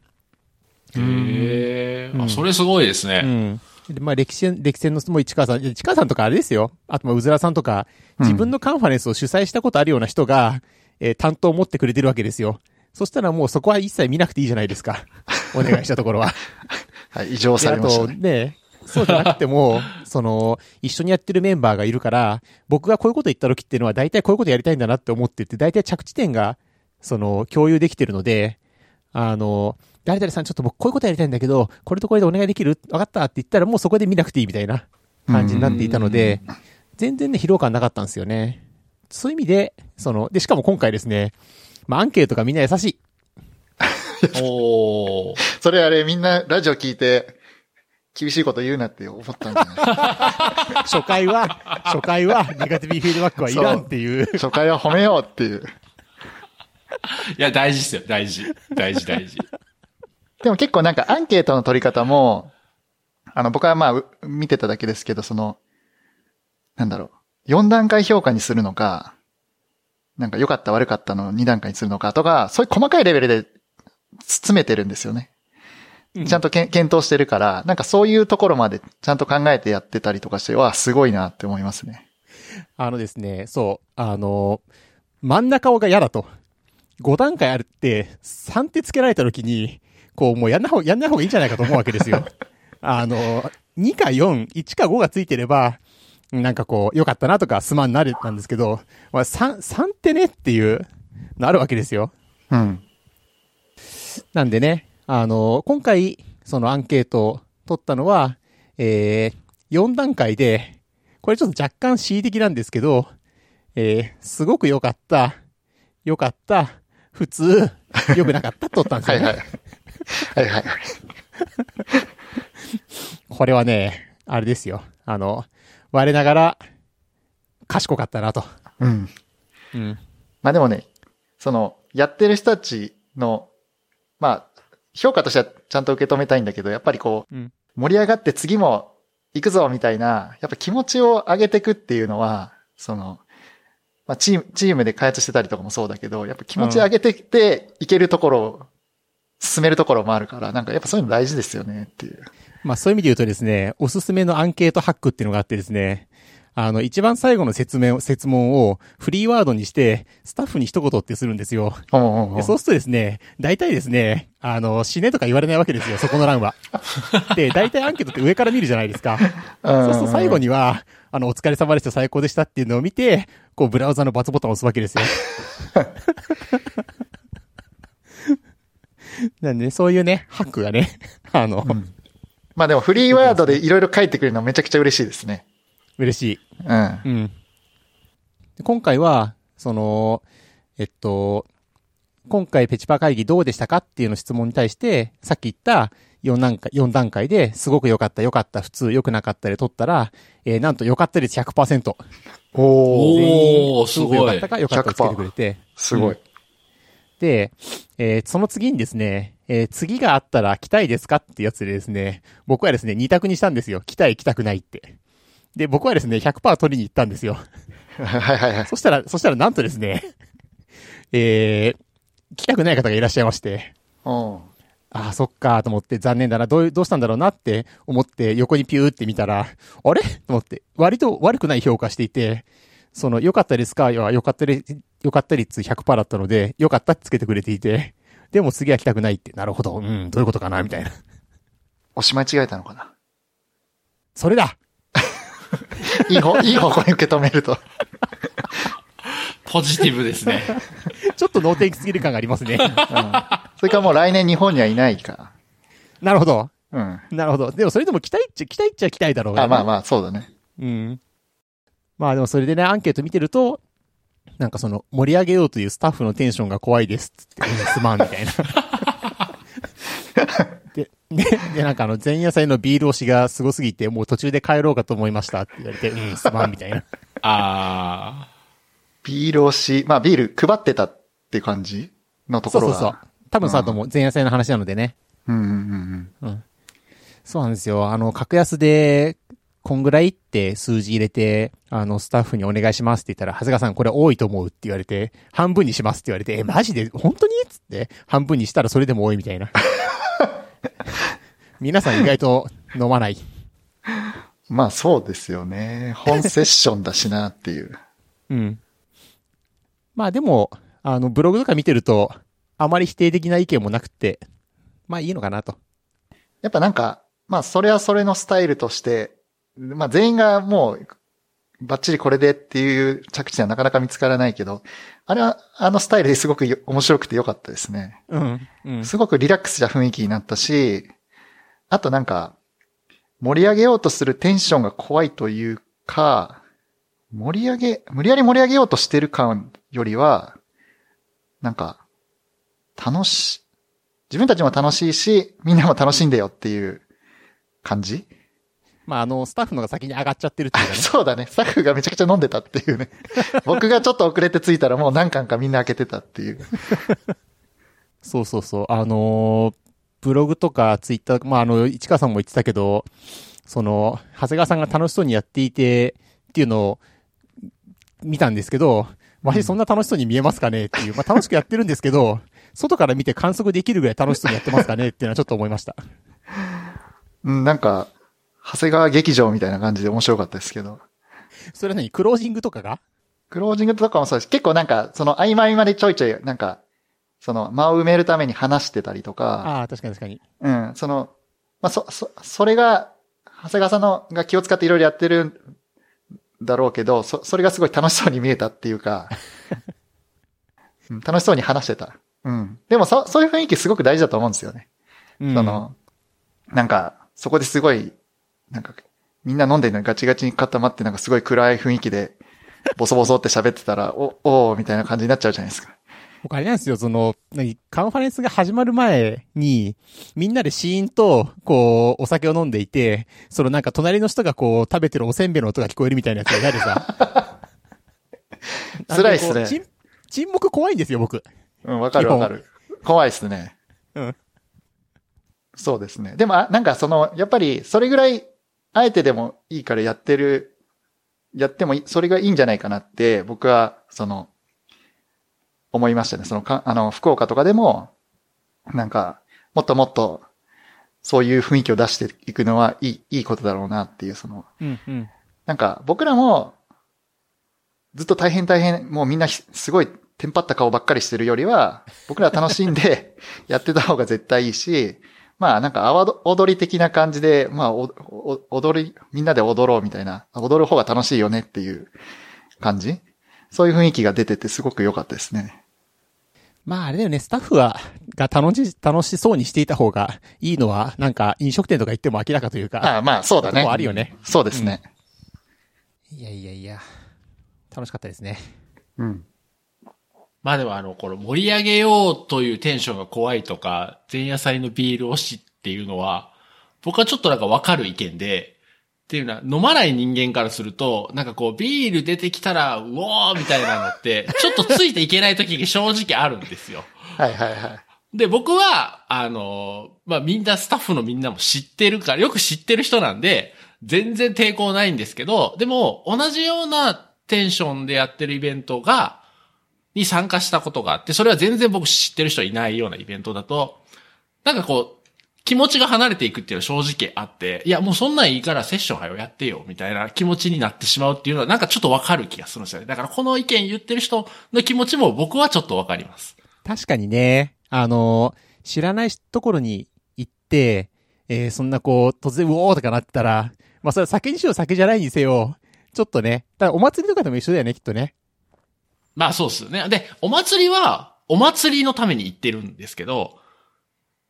へえ、うんあ、それすごいですね。うん。で、まあ、歴戦、歴戦の、もう市川さん、市川さんとかあれですよ。あと、まあ、うずらさんとか、自分のカンファレンスを主催したことあるような人が、えー担当を持ってくれてるわけですよ。そしたらもうそこは一切見なくていいじゃないですか。お願いしたところは。はい、異常されましたね。ね、そうじゃなくても、その、一緒にやってるメンバーがいるから、僕がこういうこと言った時っていうのは大体こういうことやりたいんだなって思ってて、大体着地点が、その、共有できてるので、あの、誰々さんちょっと僕こういうことやりたいんだけど、これとこれでお願いできる？わかったって言ったらもうそこで見なくていいみたいな感じになっていたので、全然ね、疲労感なかったんですよね。そういう意味で、その、で、しかも今回ですね、まあ、アンケートがみんな優しい。おー。それあれみんなラジオ聞いて、厳しいこと言うなって思ったんじゃない？初回は、初回は、ネガティブフィードバックはいらんっていう。初回は褒めようっていう。いや、大事っすよ。大事。大事、大事。でも結構なんかアンケートの取り方も、あの僕はまあう見てただけですけど、その、なんだろう、4段階評価にするのか、なんか良かった悪かったの2段階にするのかとか、そういう細かいレベルで詰めてるんですよね。ちゃんとけん検討してるから、なんかそういうところまでちゃんと考えてやってたりとかして、わあ、すごいなって思いますね。あのですね、そう、あの、真ん中が嫌だと。5段階あるって、3ってつけられた時に、こう、もうやんない方、やんない方がいいんじゃないかと思うわけですよ。あの、2か4、1か5がついてれば、なんかこう、良かったなとか、すまんなるなんですけど、まあ、3、3ってねっていう、のあるわけですよ。うん。なんでね、あの、今回、そのアンケートを取ったのは、えー、4段階で、これちょっと若干恣意的なんですけど、えー、すごく良かった、良かった、普通、良くなかった取ったんですよね。はいはい。はいはい。これはね、あれですよ。あの、我ながら、賢かったなと。うん。うん。まあでもね、その、やってる人たちの、まあ、評価としてはちゃんと受け止めたいんだけど、やっぱりこう、うん盛り上がって次も行くぞみたいな、やっぱ気持ちを上げていくっていうのは、その、まあチーム、チームで開発してたりとかもそうだけど、やっぱ気持ち上げてきていけるところを、進めるところもあるから、なんかやっぱそういうの大事ですよねっていう。まあそういう意味で言うとですね、おすすめのアンケートハックっていうのがあってですね、あの、一番最後の説明を、説問をフリーワードにして、スタッフに一言ってするんですよ。おうおうおうでそうするとですね、大体ですね、あの、死ねとか言われないわけですよ、そこの欄は。で、大体アンケートって上から見るじゃないですか。そうすると最後には、あの、お疲れ様でした、最高でしたっていうのを見て、こう、ブラウザのバツボタンを押すわけですよ。なんでね、そういうね、ハックがね、あの、まあでもフリーワードでいろいろ書いてくれるのはめちゃくちゃ嬉しいですね。嬉しい。うん。うん。で今回は、その、えっと、今回ペチパー会議どうでしたかっていうの質問に対して、さっき言った4段階、4段階ですごく良かった、良かった、普通、良くなかったで取ったら、えーなんと良かった率100%。おおすごく良かったか、良かったをつけ100%てくれて。すごい。で、えーその次にですね、えー次があったら来たいですかってやつでですね、僕はですね、2択にしたんですよ。来たい、来たくないって。で、僕はですね、100%取りに行ったんですよ。はいはいはい。そしたら、そしたらなんとですね、えー、来たくない方がいらっしゃいまして、うん。ああ、そっか、と思って、残念だな、どうどうしたんだろうなって思って、横にピューって見たら、あれ？と思って、割と悪くない評価していて、その、良かったですか？いや、良かった率、良かった率100%だったので、良かったってつけてくれていて、でも次は来たくないって、なるほど、うん、どういうことかな、みたいな。押し間違えたのかな。それだいい方、いい方向に受け止めると。ポジティブですね。ちょっと脳天気すぎる感がありますね。うん。それからもう来年日本にはいないか。なるほど。うん。なるほど。でもそれでも期待っちゃ、期待っちゃ期待だろうがあ、まあまあ、そうだね。うん。まあでもそれでね、アンケート見てると、なんかその、盛り上げようというスタッフのテンションが怖いですっつって、うんすまんみたいな。で、で、で、なんかあの、前夜祭のビール推しがすごすぎて、もう途中で帰ろうかと思いましたって言われて、うん、すまんみたいな。あビール推し、まあビール配ってたって感じのところが。そうそうそう。多分そうだと思う。前夜祭の話なのでね。うんうんうんそうなんですよ。あの、格安で、こんぐらいって数字入れて、あの、スタッフにお願いしますって言ったら、長谷川さんこれ多いと思うって言われて、半分にしますって言われて、え、マジで？本当に？つって、半分にしたらそれでも多いみたいな。皆さん意外と飲まない。うん。まあそうですよね。本セッションだしなっていう。うん。まあでも、あの、ブログとか見てると、あまり否定的な意見もなくて、まあいいのかなと。やっぱなんか、まあそれはそれのスタイルとして、まあ全員がもう、バッチリこれでっていう着地はなかなか見つからないけど、あれはあのスタイルですごくよ面白くてよかったですね。うん。うん。すごくリラックスした雰囲気になったし、あとなんか、盛り上げようとするテンションが怖いというか、盛り上げ、無理やり盛り上げようとしてる感よりは、なんか、楽し、自分たちも楽しいし、みんなも楽しんでよっていう感じまああの、スタッフのが先に上がっちゃってるっていうかね。そうだね。スタッフがめちゃくちゃ飲んでたっていうね。僕がちょっと遅れて着いたらもう何巻かみんな開けてたっていう。そうそうそう。あのーブログとかツイッター、まあ、あの、市川さんも言ってたけど、その、長谷川さんが楽しそうにやっていて、っていうのを見たんですけど、わしそんな楽しそうに見えますかねっていう、まあ楽しくやってるんですけど、外から見て観測できるぐらい楽しそうにやってますかねっていうのはちょっと思いました。うん、なんか、長谷川劇場みたいな感じで面白かったですけど。それは何？クロージングとかが？クロージングとかもそうです。結構なんか、その合間合間でちょいちょい、なんか、その間を埋めるために話してたりとか、ああ、確かに確かに。うん、その、まあ、そ、そ、それが、長谷川さんのが気を使っていろいろやってるんだろうけど、そ、それがすごい楽しそうに見えたっていうか、うん楽しそうに話してた。うん。でもそ、そういう雰囲気すごく大事だと思うんですよね。うんその、なんか、そこですごい、なんか、みんな飲んでるのにガチガチに固まって、なんかすごい暗い雰囲気で、ボソボソって喋ってたら、お、おーみたいな感じになっちゃうじゃないですか。僕あれなんですよ、その、何カンファレンスが始まる前に、みんなでシーンと、こう、お酒を飲んでいて、そのなんか隣の人がこう、食べてるおせんべいの音が聞こえるみたいなやつが嫌でさ。辛いっすね沈沈黙怖いんですよ、僕。うん、わかるわかる。怖いっすね。うん。そうですね。でも、あなんかその、やっぱり、それぐらい、あえてでもいいからやってる、やってもいい、それがいいんじゃないかなって、僕は、その、思いましたね。その、か、あの、福岡とかでも、なんか、もっともっと、そういう雰囲気を出していくのはいい、いいことだろうなっていう、その、うん、うん。なんか、僕らも、ずっと大変大変、もうみんなひすごいテンパった顔ばっかりしてるよりは、僕ら楽しんで やってた方が絶対いいし、まあなんか、あわど踊り的な感じで、まあおお踊り、みんなで踊ろうみたいな、踊る方が楽しいよねっていう感じ？そういう雰囲気が出ててすごく良かったですね。まああれだよね、スタッフは、が楽し、楽しそうにしていた方がいいのは、なんか飲食店とか行っても明らかというか。ああまあそうだね。とこあるよね。そうですね。いやいやいや。楽しかったですね。うん。まあでもあの、この盛り上げようというテンションが怖いとか、前夜祭のビール推しっていうのは、僕はちょっとなんかわかる意見で、っていうのは、飲まない人間からすると、なんかこう、ビール出てきたら、うおーみたいなのって、ちょっとついていけない時が正直あるんですよ。はいはいはい。で、僕は、あの、まあ、みんな、スタッフのみんなも知ってるから、よく知ってる人なんで、全然抵抗ないんですけど、でも、同じようなテンションでやってるイベントが、に参加したことがあって、それは全然僕知ってる人いないようなイベントだと、なんかこう、気持ちが離れていくっていうのは正直あって、いや、もうそんなんいいからセッションはよやってよ、みたいな気持ちになってしまうっていうのは、なんかちょっとわかる気がするんですよね。だからこの意見言ってる人の気持ちも僕はちょっとわかります。確かにね、あの、知らないところに行って、えーそんなこう、突然うおーとかなってたら、まあそれは酒にしろ酒じゃないにせよ、ちょっとね、だからお祭りとかでも一緒だよね、きっとね。まあそうっすよね。で、お祭りは、お祭りのために行ってるんですけど、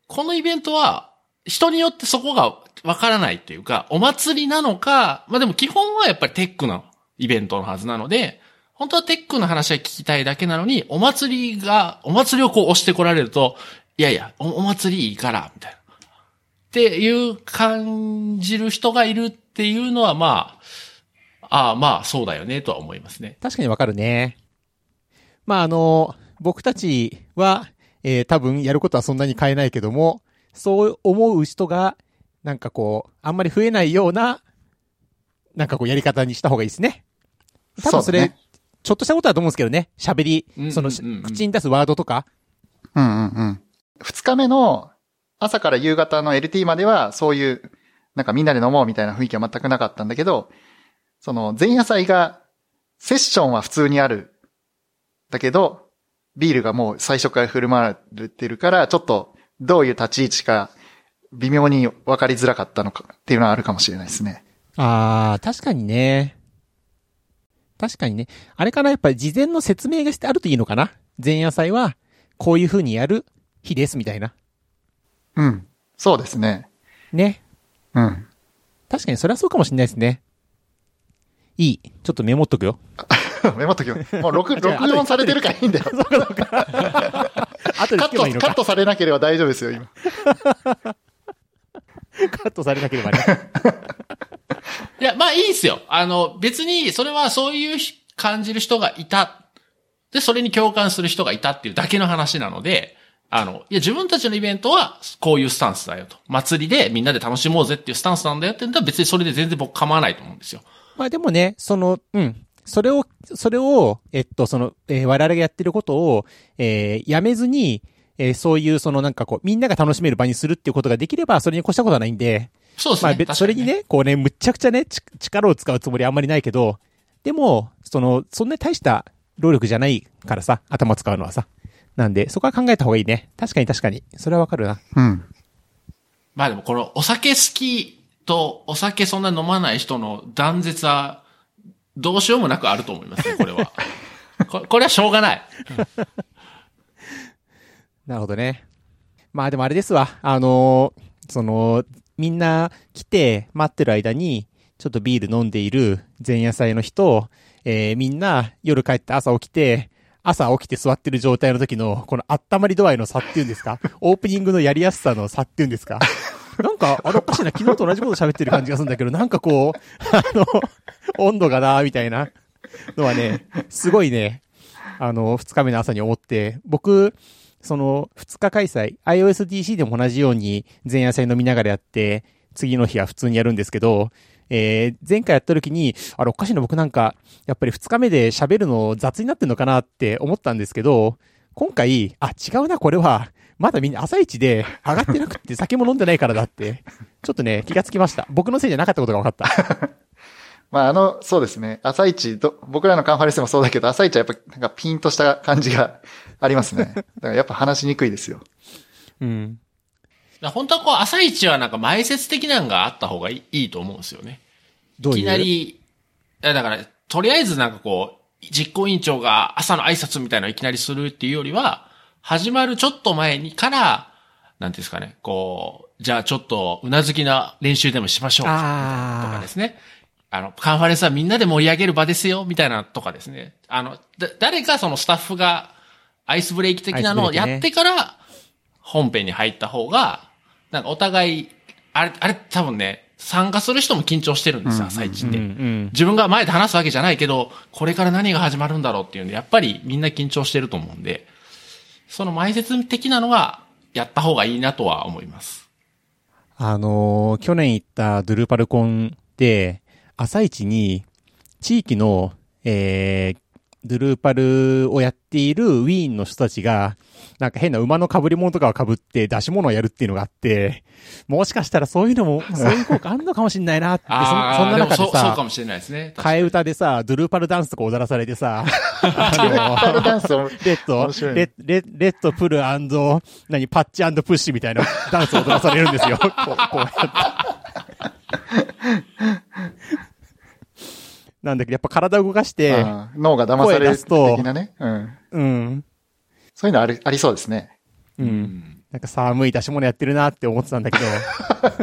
このイベントは、人によってそこがわからないっていうか、お祭りなのか、まあでも基本はやっぱりテックのイベントのはずなので、本当はテックの話は聞きたいだけなのに、お祭りが、お祭りをこう押してこられると、いやいや、おお祭りいいから、みたいな。っていう感じる人がいるっていうのはまあ、ああまあそうだよねとは思いますね。確かにわかるね。まああの、僕たちは、えー多分やることはそんなに変えないけども、そう思う人が、なんかこう、あんまり増えないような、なんかこうやり方にした方がいいですね。多分それ、ちょっとしたことだと思うんですけどね。喋りうんうんうんう、んその、口に出すワードとか。うんうんうん。二日目の朝から夕方の LT まではそういう、なんかみんなで飲もうみたいな雰囲気は全くなかったんだけど、その前夜祭が、セッションは普通にある。だけど、ビールがもう最初から振る舞われてるから、ちょっとどういう立ち位置か微妙に分かりづらかったのかっていうのはあるかもしれないですね。あー、確かにね。確かにね。あれかなやっぱり事前の説明がしてあるといいのかな？前夜祭は、こういう風にやる日です、みたいな。うん。そうですね。ね。うん。確かにそれはそうかもしれないですね。いい。ちょっとメモっとくよ。メモっときますもう録、録音されてるからいいんだよ。後でカット、聞けばいいのか。カットされなければ大丈夫ですよ、今。カットされなければね。いや、まあいいですよ。あの、別に、それはそういう感じる人がいた。で、それに共感する人がいたっていうだけの話なので、あの、いや、自分たちのイベントは、こういうスタンスだよと。祭りでみんなで楽しもうぜっていうスタンスなんだよって言ったら別にそれで全然僕構わないと思うんですよ。まあでもね、その、うん。それを、それを、えっと、その、えー我々がやってることを、えーやめずに、えーそういう、そのなんかこう、みんなが楽しめる場にするっていうことができれば、それに越したことはないんで、まあ、そうですね。別確かにそれにね、こうね、むっちゃくちゃね、ち力を使うつもりはあんまりないけど、でも、その、そんなに大した労力じゃないからさ、頭使うのはさ。なんで、そこは考えた方がいいね。確かに確かに。それはわかるな。うん。まあでもこのお酒好きとお酒そんな飲まない人の断絶はどうしようもなくあると思いますね、これは。ここれはしょうがない。なるほどね。まあでもあれですわ。あのーその、みんな来て待ってる間に、ちょっとビール飲んでいる前夜祭の人、えーみんな夜帰って朝起きて、朝起きて座ってる状態の時の、この温まり度合いの差っていうんですか？オープニングのやりやすさの差っていうんですか？なんか、あれおかしいな、昨日と同じこと喋ってる感じがするんだけど、なんかこう、あの、温度がな、みたいなのはね、すごいね、あの、二日目の朝に思って、僕、その、二日開催、iOSDC でも同じように前夜祭飲みながらやって、次の日は普通にやるんですけど、えー、前回やった時に、あれおかしいな、僕なんか、やっぱり二日目で喋るの雑になってんのかなって思ったんですけど、今回、あ、違うな、これは、まだみんな朝一で上がってなくって酒も飲んでないからだって、ちょっとね、気がつきました。僕のせいじゃなかったことが分かった。まあ、あの、そうですね。朝一ど、僕らのカンファレンスでもそうだけど、朝一はやっぱ、なんかピンとした感じがありますね。だからやっぱ話しにくいですよ。うん。本当はこう朝一はなんか前説的なのがあった方がいいいいと思うんですよね。どういう？いきなり、いやだから、とりあえずなんかこう、実行委員長が朝の挨拶みたいなのをいきなりするっていうよりは、始まるちょっと前にから、なんていうんですかね、こう、じゃあちょっとうなずきな練習でもしましょう。とかですね。あの、カンファレンスはみんなで盛り上げる場ですよ、みたいなとかですね。あの、だ、誰かそのスタッフがアイスブレイキ的なのをやってから、本編に入った方が、なんかお互い、あれ、あれ多分ね、参加する人も緊張してるんですよ、朝一って。自分が前で話すわけじゃないけど、これから何が始まるんだろうっていうんで、やっぱりみんな緊張してると思うんで、その前説的なのがやった方がいいなとは思います。あのー去年行ったドゥルパルコンで、朝一に、地域の、えー、ドゥルーパルをやっているウィーンの人たちが、なんか変な馬の被り物とかを被って出し物をやるっていうのがあって、もしかしたらそういうのも、そういう効果あるのかもしんないなって、そんそんな中でもそうそうかさ、もしれないですね。替え歌でさ、ドゥルーパルダンスとか踊らされてさ、レッドレッレッレッドプル何、パッチプッシュみたいなダンスを踊らされるんですよ。こう、こうやって。なんだけど、やっぱ体を動かして、脳が騙される的なね。うん。うん。そういうのあり、ありそうですね。う。うんん。なんか寒い出し物やってるなって思ってたんだけど、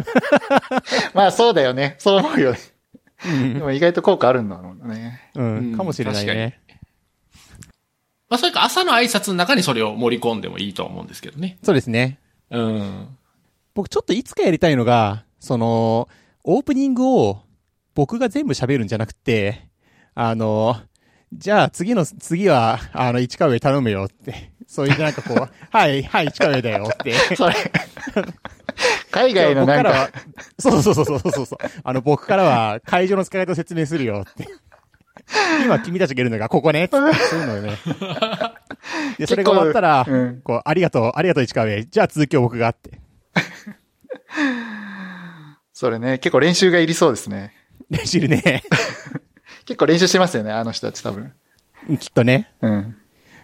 まあそうだよね。そう思うよね。うんでも意外と効果あるんだろうね。うん、かもしれないね。まあ、それか朝の挨拶の中にそれを盛り込んでもいいとは思うんですけどね。そうですね。うん。僕ちょっといつかやりたいのが、その、オープニングを僕が全部喋るんじゃなくて、あの、じゃあ次の、次は、あの、市川上頼むよって。そういうなんかこう、はい、はい、市川上だよって。それ。海外のなんか、、そうそうそうそうそうそう。あの、僕からは会場の使い方を説明するよって。今君たちがいるのがここね。そういうのよね。で、それが終わったら、うんこう、ありがとう、ありがとう市川上。じゃあ続きを僕がって。それね、結構練習がいりそうですね。練習ね。結構練習してますよね、あの人たち多分。きっとね。うん。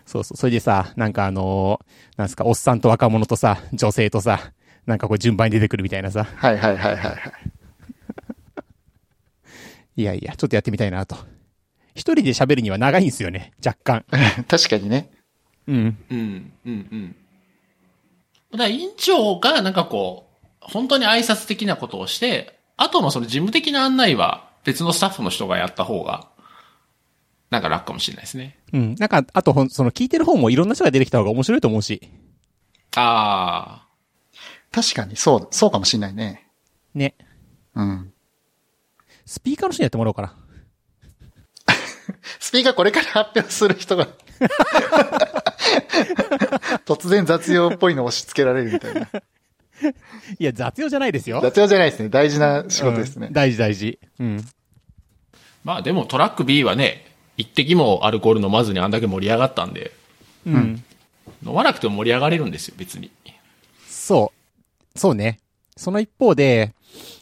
そうそう。それでさ、なんかあのーなんすか、おっさんと若者とさ、女性とさ、なんかこう順番に出てくるみたいなさ。はいはいはいはいはい。いやいや、ちょっとやってみたいなと。一人で喋るには長いんですよね、若干。確かにね。うん。うん。うん。うん。だから委員長がなんかこう、本当に挨拶的なことをして、後のその事務的な案内は別のスタッフの人がやった方が、なんか楽かもしれないですね。うん。なんか、あとほん、その聞いてる方もいろんな人が出てきた方が面白いと思うし。ああ。確かに、そう、そうかもしんないね。ね。うん。スピーカーの人にやってもらおうかな。スピーカーこれから発表する人が、突然雑用っぽいの押し付けられるみたいな。いや、雑用じゃないですよ。雑用じゃないですね。大事な仕事ですねうん。大事大事。うん。まあでもトラック B はね、一滴もアルコール飲まずにあんだけ盛り上がったんで、うん。飲まなくても盛り上がれるんですよ、別に。そう。そうね。その一方で、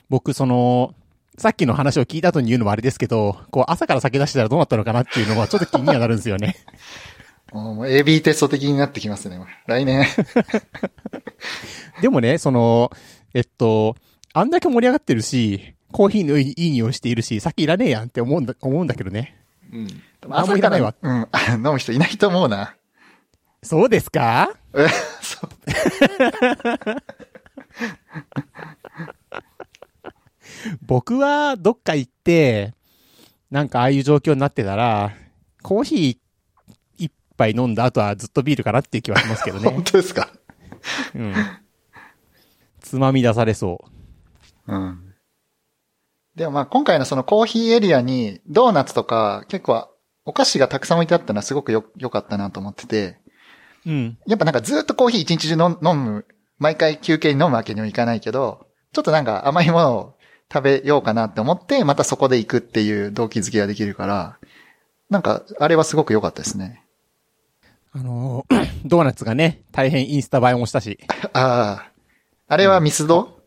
僕、その、さっきの話を聞いた後に言うのもあれですけど、こう、朝から酒出してたらどうなったのかなっていうのはちょっと気にはなるんですよね。もう AB テスト的になってきますね。来年。でもね、その、えっと、あんだけ盛り上がってるし、コーヒーのいい匂いしているし、酒いらねえやんって思うんだ、思うんだけどね。うん。何もいらないわうん。あ 飲む人いないと思うな。そうですか？えそう。僕はどっか行って、なんかああいう状況になってたら、コーヒー一杯飲んだ後はずっとビールかなっていう気はしますけど本ね。当ですか？うん。つまみ出されそうん。でもまあ今回のそのコーヒーエリアにドーナツとか結構お菓子がたくさん置いてあったのはすごくよ、良かったなと思ってて、う。うん。やっぱなんかずっとコーヒー一日中飲飲む、毎回休憩に飲むわけにはいかないけど、ちょっとなんか甘いものを食べようかなって思って、またそこで行くっていう動機づけができるから、なんかあれはすごく良かったですね。あのー ドーナツがね、大変インスタ映えもしたし、ああ、あれはミスド？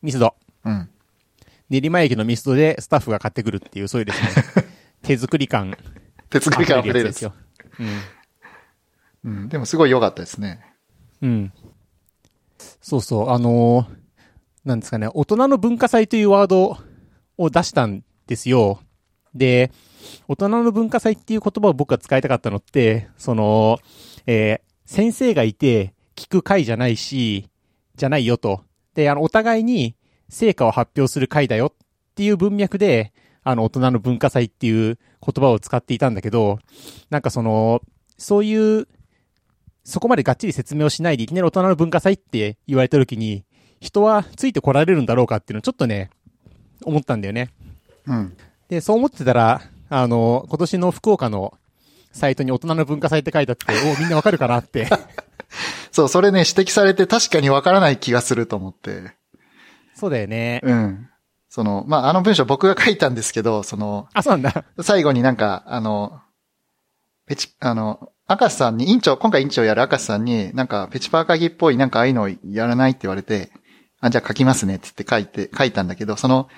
ミスド。うん。練馬駅のミスドでスタッフが買ってくるっていう、そういうですね、手作り感。手作り感溢れるですよ。うん。うん。でもすごい良かったですね。うん。そうそう、あのーなんですかね、大人の文化祭というワードを出したんですよ。で、大人の文化祭っていう言葉を僕が使いたかったのって、その、えー先生がいて聞く会じゃないし、じゃないよと。で、あの、お互いに成果を発表する会だよっていう文脈で、あの、大人の文化祭っていう言葉を使っていたんだけど、なんかその、そういうそこまでがっちり説明をしないでいきなり大人の文化祭って言われた時に、人はついてこられるんだろうかっていうのをちょっとね、思ったんだよね。うん。で、そう思ってたら、あの、今年の福岡のサイトに大人の文化祭って書いてあって、おみんなわかるかなって。そう、それね、指摘されて確かにわからない気がすると思って。そうだよね。うん。その、まあ、あの文章僕が書いたんですけど、その、あ、そうなんだ。最後になんか、あの、ペチ、あの、明石さんに、委員長、今回委員長やる明石さんに、なんか、ペチパー会議っぽい、なんかああいうのやらないって言われて、あ、じゃあ書きますねって言って書いて、書いたんだけど、その、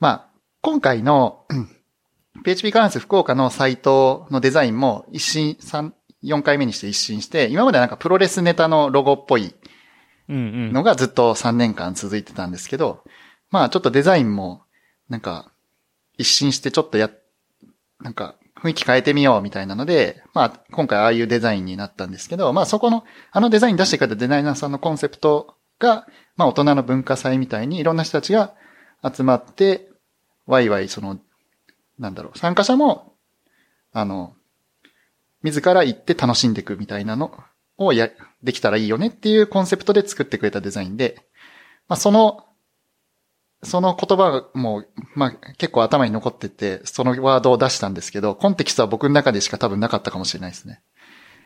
まあ、今回の、うん PHP カランス福岡のサイトのデザインも一新、三、4回目にして一新して、今まではなんかプロレスネタのロゴっぽいうんうん。のがずっと3年間続いてたんですけど、まあちょっとデザインも、なんか、一新してちょっとや、なんか雰囲気変えてみようみたいなので、まあ今回ああいうデザインになったんですけど、まあそこの、あのデザイン出してくれたデザイナーさんのコンセプトが、まあ大人の文化祭みたいにいろんな人たちが集まって、ワイワイその、なんだろう、参加者も、あの、自ら行って楽しんでいくみたいなのをや、できたらいいよねっていうコンセプトで作ってくれたデザインで、まあ、その、その言葉がもう、まあ、結構頭に残ってて、そのワードを出したんですけど、コンテキストは僕の中でしか多分なかったかもしれないですね。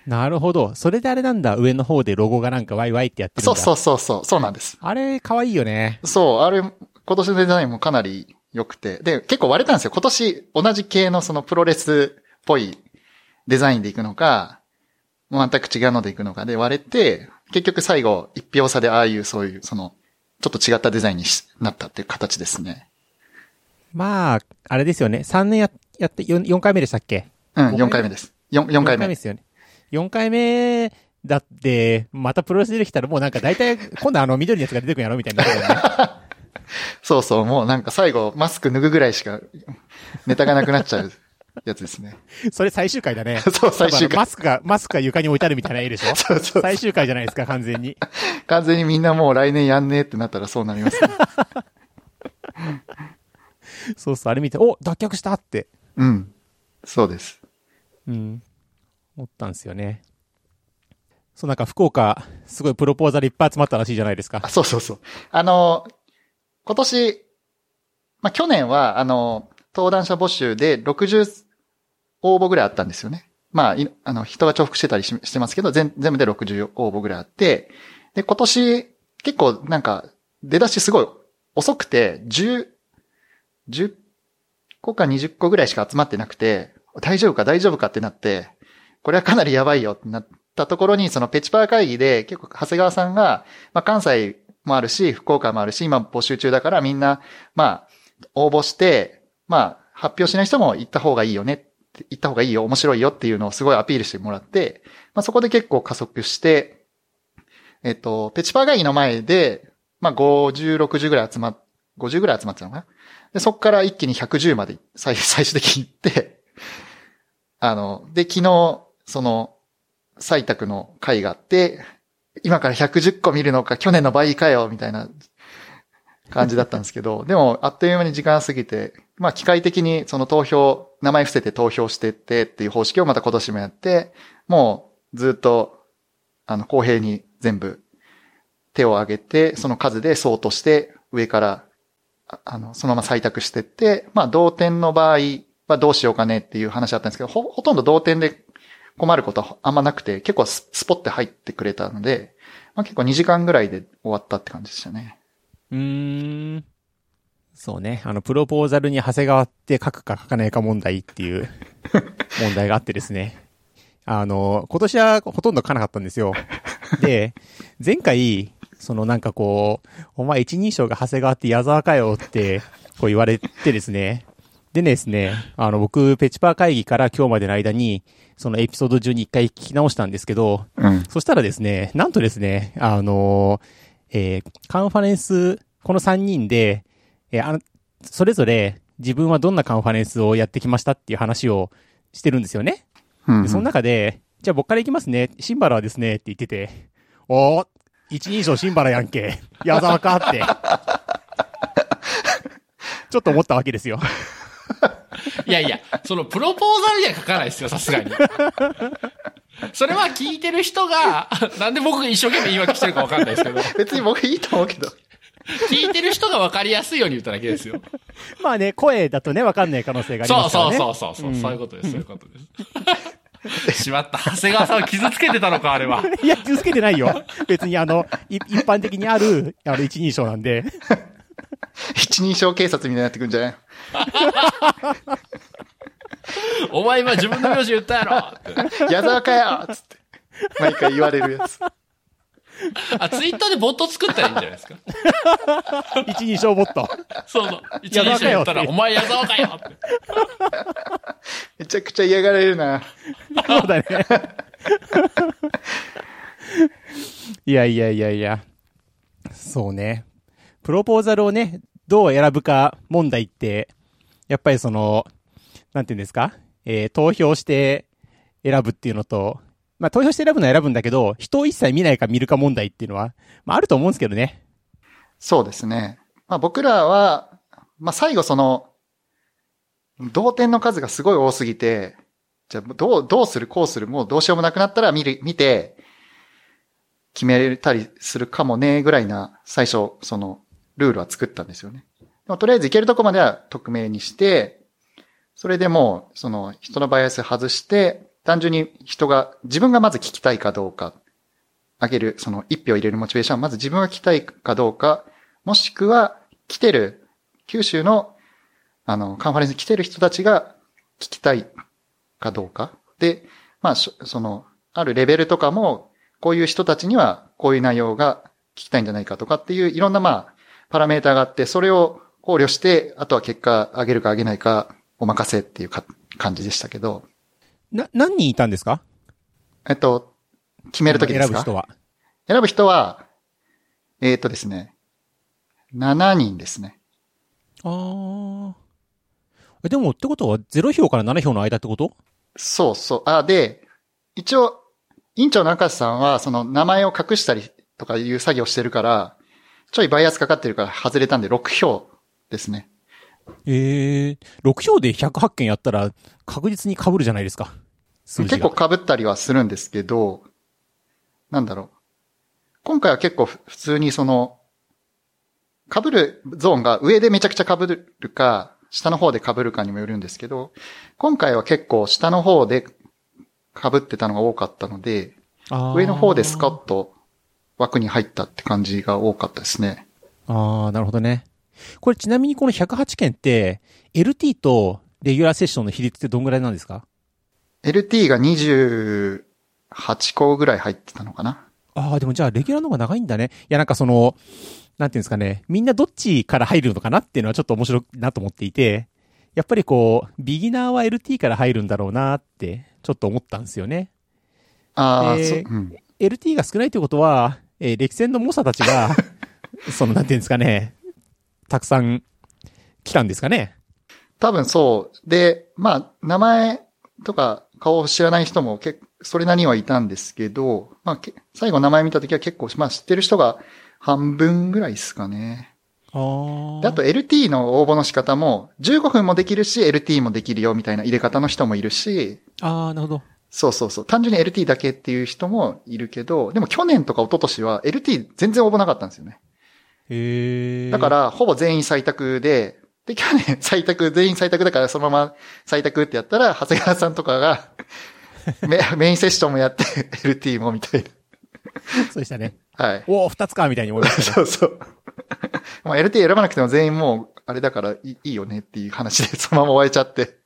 なるほど。それであれなんだ。上の方でロゴがなんかワイワイってやってるんだ。そうそうそうそう、そうなんです。あれ、可愛いよね。そう、あれ、今年のデザインもかなり良くて、で、結構割れたんですよ。今年同じ系のそのプロレスっぽいデザインでいくのか、全く違うのでいくのかで割れて、結局最後一票差でああいうそういう、その、ちょっと違ったデザインにしなったっていう形ですね。まあ、あれですよね。3年や、やって4、4回目でしたっけ？うん、4五回目？回目です。4, 4回目。ですよね。4回目だって、またプロレス出てきたらもうなんか大体、今度あの緑のやつが出てくるんやろみたいな、ね。そうそう、もうなんか最後マスク脱ぐぐらいしかネタがなくなっちゃうやつですね。それ最終回だね。そう、最終回。マスクが、マスクが床に置いてあるみたいな絵でしょ？そうそう最終回じゃないですか、完全に。完全にみんなもう来年やんねえってなったらそうなりますね。そうそう、あれ見て、お脱却したって。うん。そうです。うん。思ったんですよね。そう、なんか福岡、すごいプロポーザルいっぱい集まったらしいじゃないですかあ、。そうそうそう。あの、今年、まあ、去年は、あの、登壇者募集で60応募ぐらいあったんですよね。まあ、あの、人が重複してたりししてますけど、全全部で60応募ぐらいあって、で、今年、結構なんか、出だしすごい遅くて、10、10個か20個ぐらいしか集まってなくて、大丈夫か大丈夫かってなって、これはかなりやばいよってなったところに、そのペチパー会議で結構長谷川さんが、まあ関西もあるし、福岡もあるし、今募集中だからみんな、まあ、応募して、まあ、発表しない人も行った方がいいよね、行った方がいいよ、面白いよっていうのをすごいアピールしてもらって、まあそこで結構加速して、えっと、ペチパー会議の前で、まあ50、60ぐらい集まっ、50ぐらい集まってたのかな？で、そこから一気に110まで最 最終的に行って、あの、で、昨日、その、採択の会があって、今から110個見るのか、去年の倍かよ、みたいな感じだったんですけど、でも、あっという間に時間が過ぎて、まあ、機械的にその投票、名前伏せて投票してってっていう方式をまた今年もやって、もう、ずっと、あの、公平に全部手を挙げて、その数で相として、上から、あの、そのまま採択してって、まあ、同点の場合はどうしようかねっていう話だったんですけど、ほ、ほとんど同点で困ることはあんまなくて、結構ススポって入ってくれたので、まあ、結構2時間ぐらいで終わったって感じでしたね。うーん。そうね。あの、プロポーザルに長谷川って書くか書かないか問題っていう 問題があってですね。あの、今年はほとんど書かなかったんですよ。で、前回、そのなんかこう、お前一人称が長谷川って矢沢かよって、こう言われてですね。でですね、あの、僕、ペチパー会議から今日までの間に、そのエピソード中に一回聞き直したんですけど、うん。そしたらですね、なんとですね、あのえーカンファレンス、この3人で、えーあの、それぞれ自分はどんなカンファレンスをやってきましたっていう話をしてるんですよね。うん、で、その中で、じゃあ僕から行きますね。シンバラはですね、って言ってて、おー、一人称シンバラやんけ。矢沢かって。ちょっと思ったわけですよ。いやいや、そのプロポーザルには書かないですよ、さすがに。それは聞いてる人が、なんで僕が一生懸命言い訳してるかわかんないですけど、別に僕いいと思うけど。聞いてる人がわかりやすいように言っただけですよ。まあね、声だとね、わかんない可能性がありそうますからね。そうそうそう、そうそういうことです、そういうことです。しまった、長谷川さんを傷つけてたのか、あれは。いや、傷つけてないよ。別にあの、い一般的にある、あの、一人称なんで。一人称警察みたいになってくんじゃない？お前今自分の名字言ったやろって。矢沢かよつって。毎回言われるやつ。あ、ツイッターでボット作ったらいいんじゃないですか？一人称ボット。そうそう。一人称言ったら、お前矢沢かよって。めちゃくちゃ嫌がられるな。そうだね。いやいやいやいや。そうね。プロポーザルをね、どう選ぶか問題って、やっぱりその、なんていうんですか？えー投票して選ぶっていうのと、まあ投票して選ぶのは選ぶんだけど、人を一切見ないか見るか問題っていうのは、まああると思うんですけどね。そうですね。まあ僕らは、まあ最後その、同点の数がすごい多すぎて、じゃあどう、どうするこうする？もうどうしようもなくなったら見る、見て、決めれたりするかもね、ぐらいな、最初、その、ルールは作ったんですよね。でもとりあえずいけるとこまでは匿名にして、それでもう、その、人のバイアス外して、単純に人が、自分がまず聞きたいかどうか、あげる、その一票入れるモチベーションは、まず自分が聞きたいかどうか、もしくは、来てる、九州の、あの、カンファレンスに来てる人たちが聞きたいかどうか。で、まあ、その、あるレベルとかも、こういう人たちには、こういう内容が聞きたいんじゃないかとかっていう、いろんな、まあ、パラメーターがあって、それを考慮して、あとは結果上げるか上げないか、お任せっていうか感じでしたけど、な、何人いたんですか？えっと、決めるときですか？選ぶ人は。選ぶ人は、えっ、とですね、7人ですね。ああ。でも、ってことは、0票から7票の間ってこと？そうそう。あ、で、一応、委員長の中瀬さんは、その名前を隠したりとかいう作業してるから、ちょいバイアスかかってるから外れたんで6票ですね。ええ6票で108件やったら確実に被るじゃないですか。結構被ったりはするんですけど、なんだろう。今回は結構ふ普通にその、被るゾーンが上でめちゃくちゃ被るか、下の方で被るかにもよるんですけど、今回は結構下の方で被ってたのが多かったので、上の方でスカッと枠に入ったって感じが多かったですね。ああ、なるほどね。これちなみにこの108件って、LT とレギュラーセッションの比率ってどんぐらいなんですか？LT が28個ぐらい入ってたのかな。ああ、でもじゃあ、レギュラーの方が長いんだね。いや、なんかその、なんていうんですかね、みんなどっちから入るのかなっていうのはちょっと面白いなと思っていて、やっぱりこう、ビギナーは LT から入るんだろうなって、ちょっと思ったんですよね。ああ、えーそう、うん。LT が少ないってことは、えー歴戦の猛者たちが、その、なんていうんですかね、たくさん来たんですかね。多分そう。で、まあ、名前とか顔を知らない人も結それなりにはいたんですけど、まあ、け最後名前見たときは結構、まあ知ってる人が半分ぐらいですかね。あであと LT の応募の仕方も15分もできるし LT もできるよみたいな入れ方の人もいるし、ああ、なるほど。そうそうそう。単純に LT だけっていう人もいるけど、でも去年とか一昨年は LT 全然応募なかったんですよね。へえ。だか、ら、ほぼ全員採択で、で、去年 採択、全員採択だからそのまま採択ってやったら、長谷川さんとかが、メメインセッションもやって、LT もみたいそうでしたね。な。はい。おお、二つかみたいに思いましたね。そうそう。もう LT 選ばなくても全員もう、あれだからいいいいよねっていう話で、そのまま終えちゃって。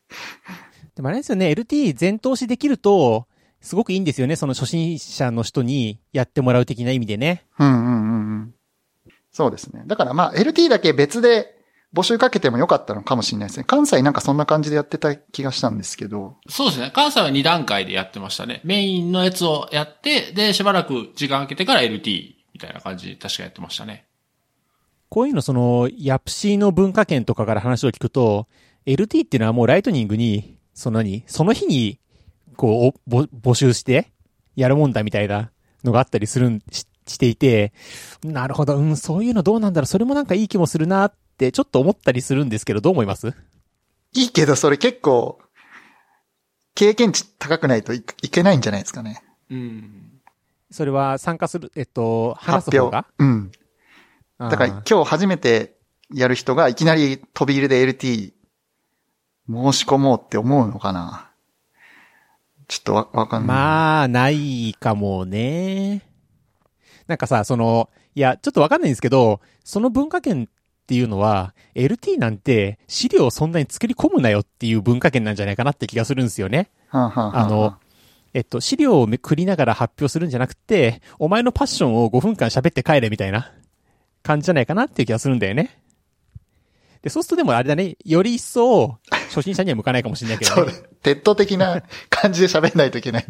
でもあれですよね、LT 全投資できると、すごくいいんですよね。その初心者の人にやってもらう的な意味でね。うんうんうんうん。そうですね。だからまあ、LT だけ別で募集かけてもよかったのかもしれないですね。関西なんかそんな感じでやってた気がしたんですけど。そうですね。関西は2段階でやってましたね。メインのやつをやって、で、しばらく時間空けてから LT みたいな感じで確かやってましたね。こういうのその、ヤプシーの文化圏とかから話を聞くと、LT っていうのはもうライトニングに、その何？その日に、こう、募集して、やるもんだみたいなのがあったりするん、ししていて、なるほど、うん、そういうのどうなんだろう、それもなんかいい気もするなって、ちょっと思ったりするんですけど、どう思います？いいけど、それ結構、経験値高くないといいけないんじゃないですかね。うん。それは参加する、えっと、話す方が？うん。だだから今日初めてやる人がいきなり飛び入れで LT 申し込もうって思うのかな？ちょっとわ、わかんない。まあ、ないかもね。なんかさ、その、いや、ちょっとわかんないんですけど、その文化圏っていうのは、LT なんて資料をそんなに作り込むなよっていう文化圏なんじゃないかなって気がするんですよね。はあはあはああの、えっと、資料をめくりながら発表するんじゃなくて、お前のパッションを5分間喋って帰れみたいな感じじゃないかなっていう気がするんだよね。で、そうするとでもあれだね、より一層、初心者には向かないかもしれないけどねそうだ。。鉄塔的な 感じで喋んないといけない。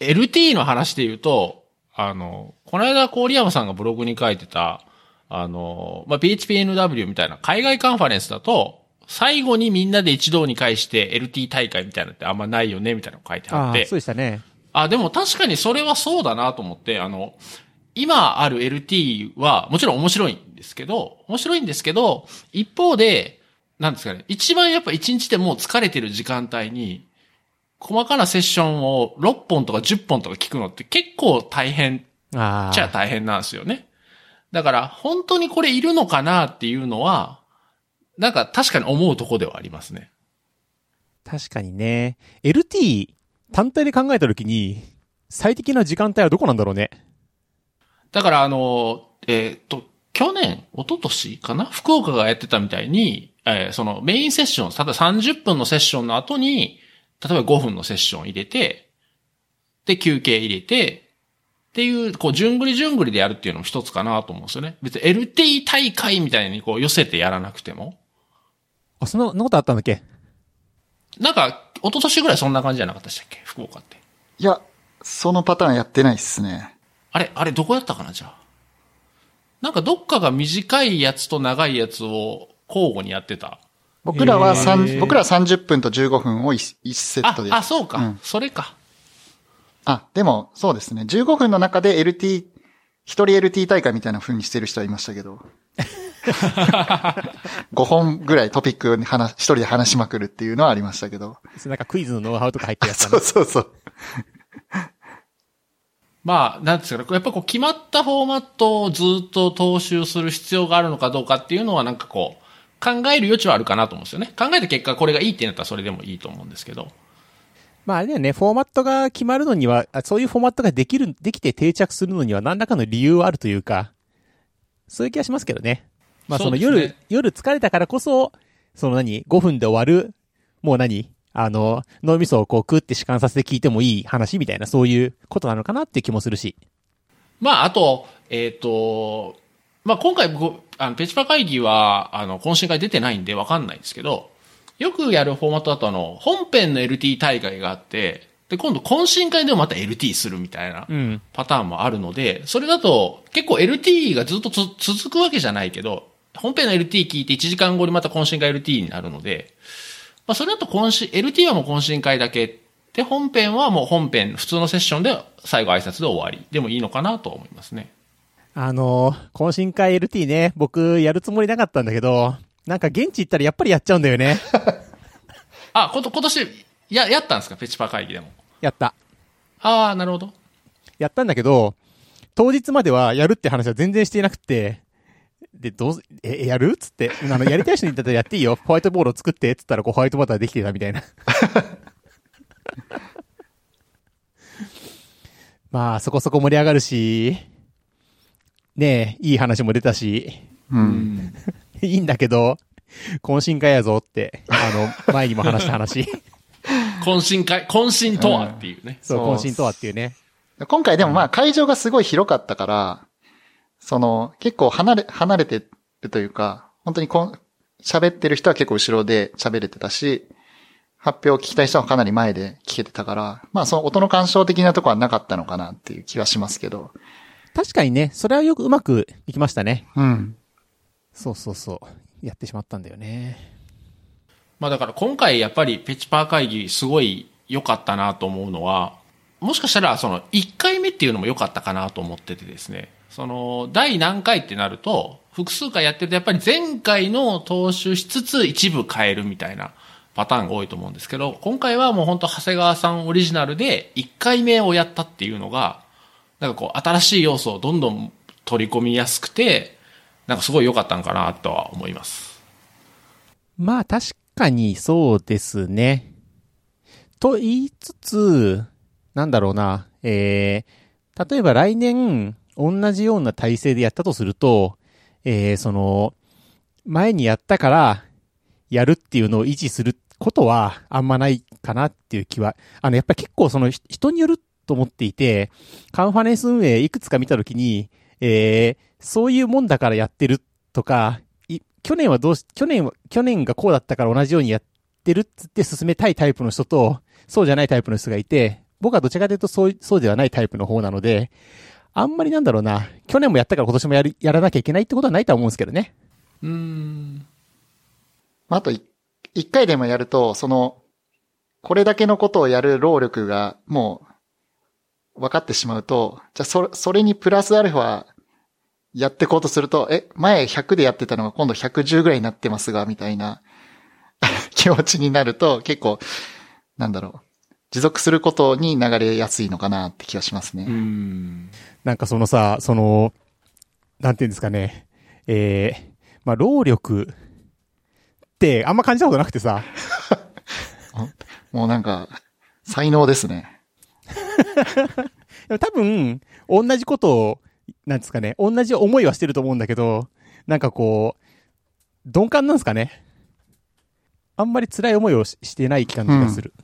LT の話で言うと、あの、この間、郡山さんがブログに書いてた、あの、まあ、PHPNW みたいな海外カンファレンスだと、最後にみんなで一堂に会して LT 大会みたいなのってあんまないよね、みたいなの書いてあああ、ってそう。でしたね。あ、でも確かにそれはそうだなと思って、あの、今ある LT はもちろん面白いんですけど、面白いんですけど、一方で、なんですかね、一番やっぱ一日でもう疲れてる時間帯に、細かなセッションを6本とか10本とか聞くのって結構大変。っちゃ大変なんですよね。だから、本当にこれいるのかなっていうのは、なんか確かに思うとこではありますね。確かにね。LT 単体で考えたときに、最適な時間帯はどこなんだろうね。だからあの、えーっと、去年、一昨年かな？福岡がやってたみたいに、えーそのメインセッション、ただ30分のセッションの後に、例えば5分のセッション入れて、で、休憩入れて、っていう、こう、順繰り順繰りでやるっていうのも一つかなと思うんですよね。別に LT 大会みたいにこう寄せてやらなくても。あ、そんな、ことあったんだっけ？なんか、一昨年ぐらいそんな感じじゃなかったでしたっけ？福岡って。いや、そのパターンやってないっすね。あれ、あれ、どこやったかな、じゃあ？なんかどっかが短いやつと長いやつを交互にやってた。僕らはへ三ー僕らは30分と15分を 1, セッあトで。、あ、そうか。うんそれか。あ、でも、そうですね。15分の中で LT、一人 LT 大会みたいな風にしてる人はいましたけど。5本ぐらいトピックに話、一人で話しまくるっていうのはありましたけど。なんかクイズのノウハウとか入ってるやつだ そうね。そうそう。まあ、なんですかね。やっぱこう決まったフォーマットをずっと踏襲する必要があるのかどうかっていうのはなんかこう、考える余地はあるかなと思うんですよね。考えた結果これがいいってなったらそれでもいいと思うんですけど。まああれだよね、フォーマットが決まるのには、あそういうフォーマットができる、できて定着するのには何らかの理由はあるというか、そういう気がしますけどね。まあそのそうですね夜、夜疲れたからこそ、その何 ?5 分で終わる、もう何？あの、脳みそをこう、クって弛緩させて聞いてもいい話みたいな、そういうことなのかなって気もするし。まあ、あと、えっ、と、まあ、今回僕、あの、ペチパ会議は、あの、懇親会出てないんでわかんないんですけど、よくやるフォーマットだとあの、本編の LT 大会があって、で、今度懇親会でもまた LT するみたいなうん。パターンもあるので、それだと結構 LT がずっとつ続くわけじゃないけど、本編の LT 聞いて1時間後にまた懇親会 LT になるので、まあそれだと懇親、LT はもう懇親会だけで、本編はもう本編、普通のセッションで最後挨拶で終わりでもいいのかなと思いますね。あの、懇親会 LT ね、僕やるつもりなかったんだけど、なんか現地行ったらやっぱりやっちゃうんだよね。あ、こと、今年、や、やったんですか？ペチパ会議でも。やった。ああ、なるほど。やったんだけど、当日まではやるって話は全然していなくて、で、どうす、え、やる？っつって、あの、やりたい人に言ったらやっていいよ。ホワイトボードを作って、っつったらこうホワイトボードができてたみたいな。まあ、そこそこ盛り上がるし、ねえ、いい話も出たし、うん。いいんだけど、懇親会やぞって、あの、前にも話した話。懇親会、懇親とはっていうね。そう、そう懇親とはっていうね。今回でもまあ会場がすごい広かったから、その結構離れ、離れてるというか、本当にこん喋ってる人は結構後ろで喋れてたし、発表を聞きたい人はかなり前で聞けてたから、まあその音の干渉的なとこはなかったのかなっていう気はしますけど。確かにね、それはよくうまくいきましたね。うん。そうそうそう。やってしまったんだよね。まあだから今回やっぱりペチパー会議すごい良かったなと思うのは、もしかしたらその1回目っていうのも良かったかなと思っててですね、その第何回ってなると、複数回やってるとやっぱり前回の踏襲しつつ一部変えるみたいなパターンが多いと思うんですけど、今回はもう本当長谷川さんオリジナルで1回目をやったっていうのが、なんかこう新しい要素をどんどん取り込みやすくて、なんかすごい良かったんかなとは思います。まあ確かにそうですね。と言いつつ、なんだろうな、えー、例えば来年同じような体制でやったとすると、えー、その、前にやったからやるっていうのを維持することはあんまないかなっていう気は、あの、やっぱり結構その人によると思っていて、カンファレンス運営いくつか見たときに、えー、そういうもんだからやってるとか、い去年はどうし、去年は、去年がこうだったから同じようにやってるっつって進めたいタイプの人と、そうじゃないタイプの人がいて、僕はどちらかというとそう、そうではないタイプの方なので、あんまりなんだろうな、去年もやったから今年もやる、やらなきゃいけないってことはないとは思うんですけどね。うん。まあと一回でもやると、その、これだけのことをやる労力がもう分かってしまうと、じゃあそれ、それにプラスアルファやっていこうとすると、え、前100でやってたのが今度110ぐらいになってますが、みたいな 気持ちになると結構、なんだろう、持続することに流れやすいのかなって気がしますね。なんかそのさ、その、なんていうんですかね、えー、まあ、労力ってあんま感じたことなくてさ、もうなんか、才能ですね。で も多分、同じことを、なんですかね、同じ思いはしてると思うんだけど、なんかこう、鈍感なんですかね。あんまり辛い思いをししてない感じがする。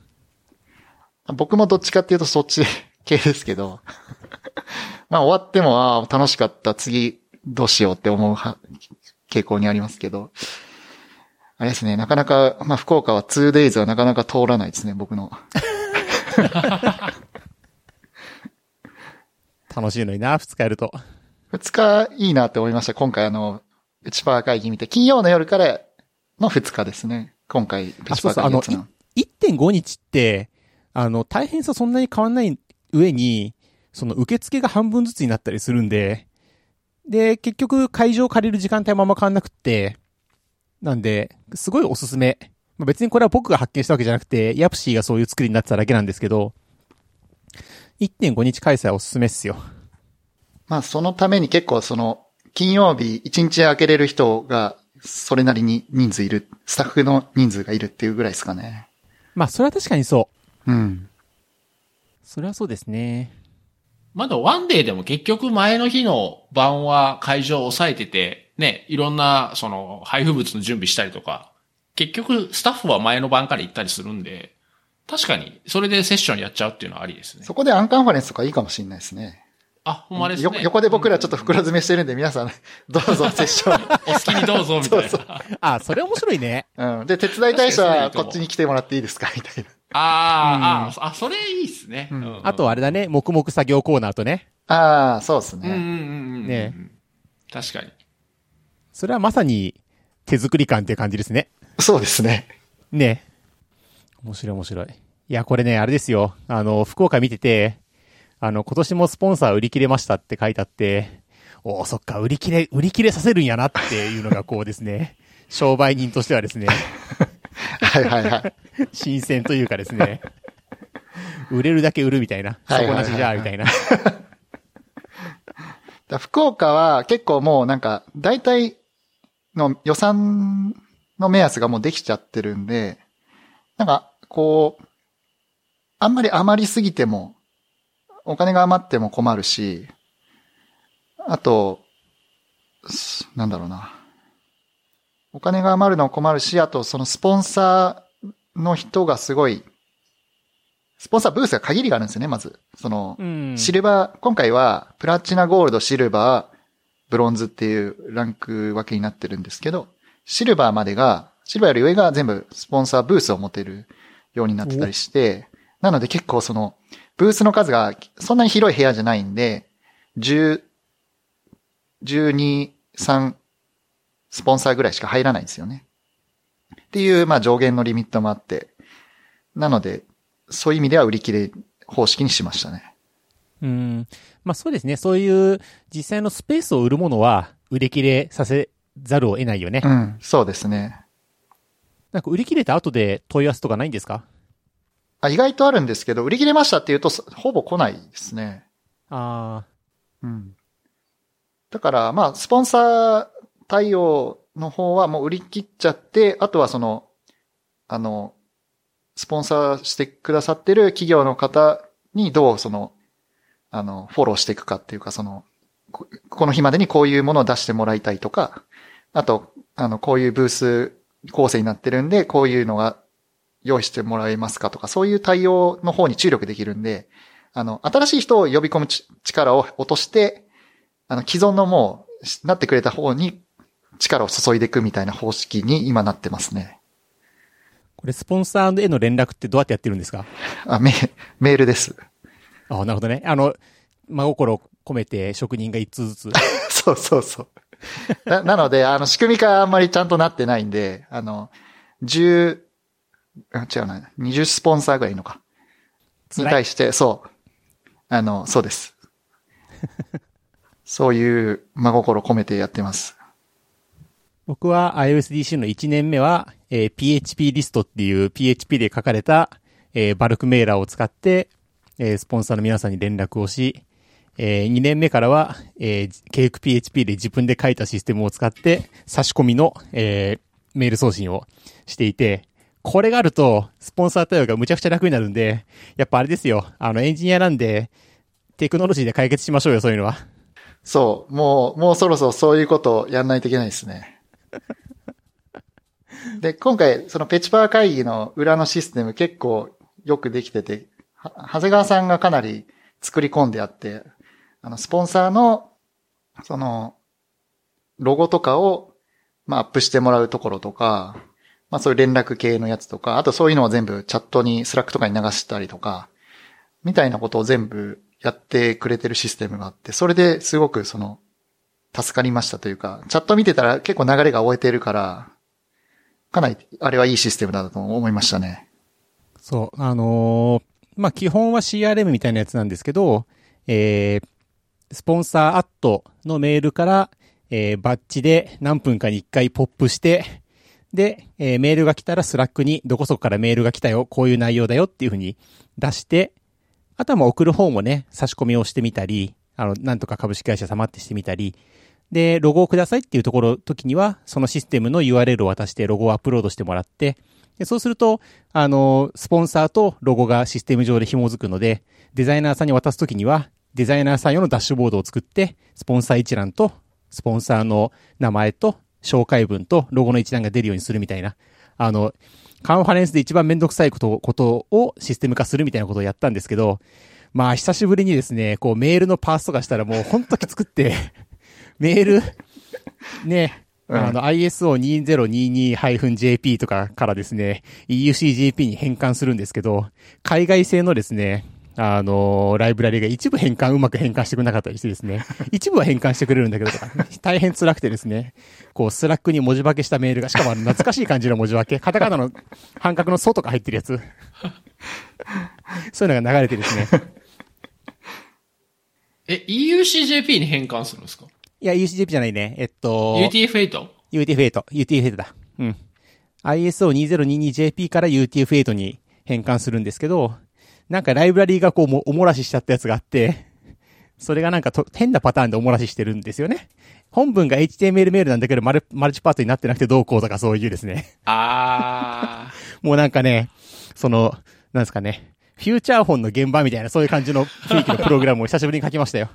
僕もどっちかっていうとそっち系ですけど、まあ終わっても、ああ、楽しかった、次どうしようって思うは傾向にありますけど、あれですね、なかなか、まあ福岡は 2days はなかなか通らないですね、僕の。楽しいのにな、二日やると。二日いいなって思いました。今回あの、ペチパー会議見て、金曜の夜からの二日ですね。今回、ペチパー会議やつの。1.5日って、あの、大変さそんなに変わんない上に、その受付が半分ずつになったりするんで、で、結局会場を借りる時間帯もあんま変わんなくって、なんで、すごいおすすめ。まあ別にこれは僕が発見したわけじゃなくて、ヤプシーがそういう作りになってただけなんですけど、1.5日開催はおすすめっすよ。まあそのために結構その、金曜日一日開けれる人が、それなりに人数いる、スタッフの人数がいるっていうぐらいですかね。まあ、それは確かにそう。うん。それはそうですね。まだワンデーでも結局前の日の晩は会場を抑えてて、ね、いろんな、その、配布物の準備したりとか、結局、スタッフは前の晩から行ったりするんで、確かに、それでセッションやっちゃうっていうのはありですね。そこでアンカンファレンスとかいいかもしれないですね。あ、ほんまですね。よ横で僕らちょっと袋詰めしてるんで、皆さん、どうぞセッション。お好きにどうぞ、みたいな。そうあ、それ面白いね。うん。で、手伝いたい人はこっちに来てもらっていいですかみたいな。あー、あー、あ、それいいっすね。うんうんあとはあれだね、黙々作業コーナーとね。ああ、そうですね。うんうんうんうん。ね確かに。それはまさに手作り感っていう感じですね。そうですね。ね。面白い面白い。いや、これね、あれですよ。あの、福岡見てて、あの、今年もスポンサー売り切れましたって書いてあって、おーそっか、売り切れ、売り切れさせるんやなっていうのがこうですね、商売人としてはですね、はいはいはい。新鮮というかですね、売れるだけ売るみたいな、底なしじゃあみたいな。だ福岡は結構もうなんか、大体の予算の目安がもうできちゃってるんで、なんか、こう、あんまり余りすぎても、お金が余っても困るし、あと、すなんだろうな。お金が余るのも困るし、あとそのスポンサーの人がすごい、スポンサーブースが限りがあるんですよね、まず。その、うん。シルバー、今回はプラチナゴールド、シルバー、ブロンズっていうランク分けになってるんですけど、シルバーまでが、シルバーより上が全部スポンサーブースを持てるようになってたりして、なので結構その、ブースの数がそんなに広い部屋じゃないんで、10、12、3スポンサーぐらいしか入らないんですよね。っていう、まあ上限のリミットもあって、なので、そういう意味では売り切れ方式にしましたね。うん。まあそうですね。そういう実際のスペースを売るものは売り切れさせざるを得ないよね。うん、そうですね。なんか売り切れた後で問い合わせとかないんですか？あ意外とあるんですけど、売り切れましたって言うと、そほぼ来ないですね。あうん。だから、まあ、スポンサー対応の方はもう売り切っちゃって、あとはその、あの、スポンサーしてくださってる企業の方にどうその、あの、フォローしていくかっていうか、その、この日までにこういうものを出してもらいたいとか、あと、あの、こういうブース構成になってるんで、こういうのが用意してもらえますかとか、そういう対応の方に注力できるんで、あの、新しい人を呼び込む力を落として、あの、既存のもう、なってくれた方に力を注いでいくみたいな方式に今なってますね。これスポンサーへの連絡ってどうやってやってるんですか？あ、メ、メールです。あなるほどね。あの、真心込めて職人が一通ずつ。そうそうそう。な、なので、あの、仕組み化あんまりちゃんとなってないんで、あの、10、あ違うな、20スポンサーぐらいのか。に対して、そう。あの、そうです。そういう真心込めてやってます。僕は iOSDC の1年目は、えー PHP リストっていう PHP で書かれた、えーバルクメーラーを使って、えースポンサーの皆さんに連絡をし、え2年目からは、えー、ケーク PHP で自分で書いたシステムを使って、差し込みの、えーメール送信をしていて、これがあると、スポンサー対応がむちゃくちゃ楽になるんで、やっぱあれですよ。あの、エンジニアなんで、テクノロジーで解決しましょうよ、そういうのは。そう。もう、もうそろそろそういうことをやんないといけないですね。で、今回、そのペチパー会議の裏のシステム結構よくできてて、長谷川さんがかなり作り込んであって、あの、スポンサーの、その、ロゴとかを、まあ、アップしてもらうところとか、まあ、そういう連絡系のやつとか、あとそういうのを全部チャットに、 Slack とかに流したりとか、みたいなことを全部やってくれてるシステムがあって、それですごくその、助かりましたというか、チャット見てたら結構流れが追えてるから、かなり、あれはいいシステムだと思いましたね。そう、あのーまあ、基本は CRM みたいなやつなんですけど、えー、スポンサーアットのメールから、えー、バッチで何分かに一回 POP して、で、えーメールが来たら Slack にどこそこからメールが来たよ、こういう内容だよっていうふうに出して、あとはまあ送る方もね、差し込みをしてみたり、あの、なんとか株式会社様ってしてみたり、で、ロゴをくださいっていうところ、時には、そのシステムの URL を渡してロゴをアップロードしてもらって、でそうすると、あの、スポンサーとロゴがシステム上で紐づくので、デザイナーさんに渡すときには、デザイナーさん用のダッシュボードを作って、スポンサー一覧と、スポンサーの名前と、紹介文とロゴの一覧が出るようにするみたいな。あの、カンファレンスで一番めんどくさいこと、ことをシステム化するみたいなことをやったんですけど、まあ、久しぶりにですね、こう、メールのパースとかしたらもうほんときつくって、メール、ね、うんあの、ISO2022-JP とかからですね、EUCJP に変換するんですけど、海外製のですね、あのライブラリが一部変換、うまく変換してくれなかったりしてですね、一部は変換してくれるんだけど大変辛くてですね、こう、 Slack に文字化けしたメールが、しかも懐かしい感じの文字化け、カタカナの半角の「ソ」とか入ってるやつ。そういうのが流れてですね。え、EUCJP に変換するんですか？いや、 EUCJP じゃないね。えっと、 UTF-8? UTF-8、UTF-8 だ。うん。ISO2022JP から UTF-8 に変換するんですけど、なんかライブラリーがこうもおもらししちゃったやつがあって、それがなんかと変なパターンでおもらししてるんですよね。本文が HTML メールなんだけどマル、マルチパートになってなくてどうこうとかそういうですね。あ もうなんかね、その、なんですかね、フューチャーフォンの現場みたいなそういう感じの雰囲気のプログラムを久しぶりに書きましたよ。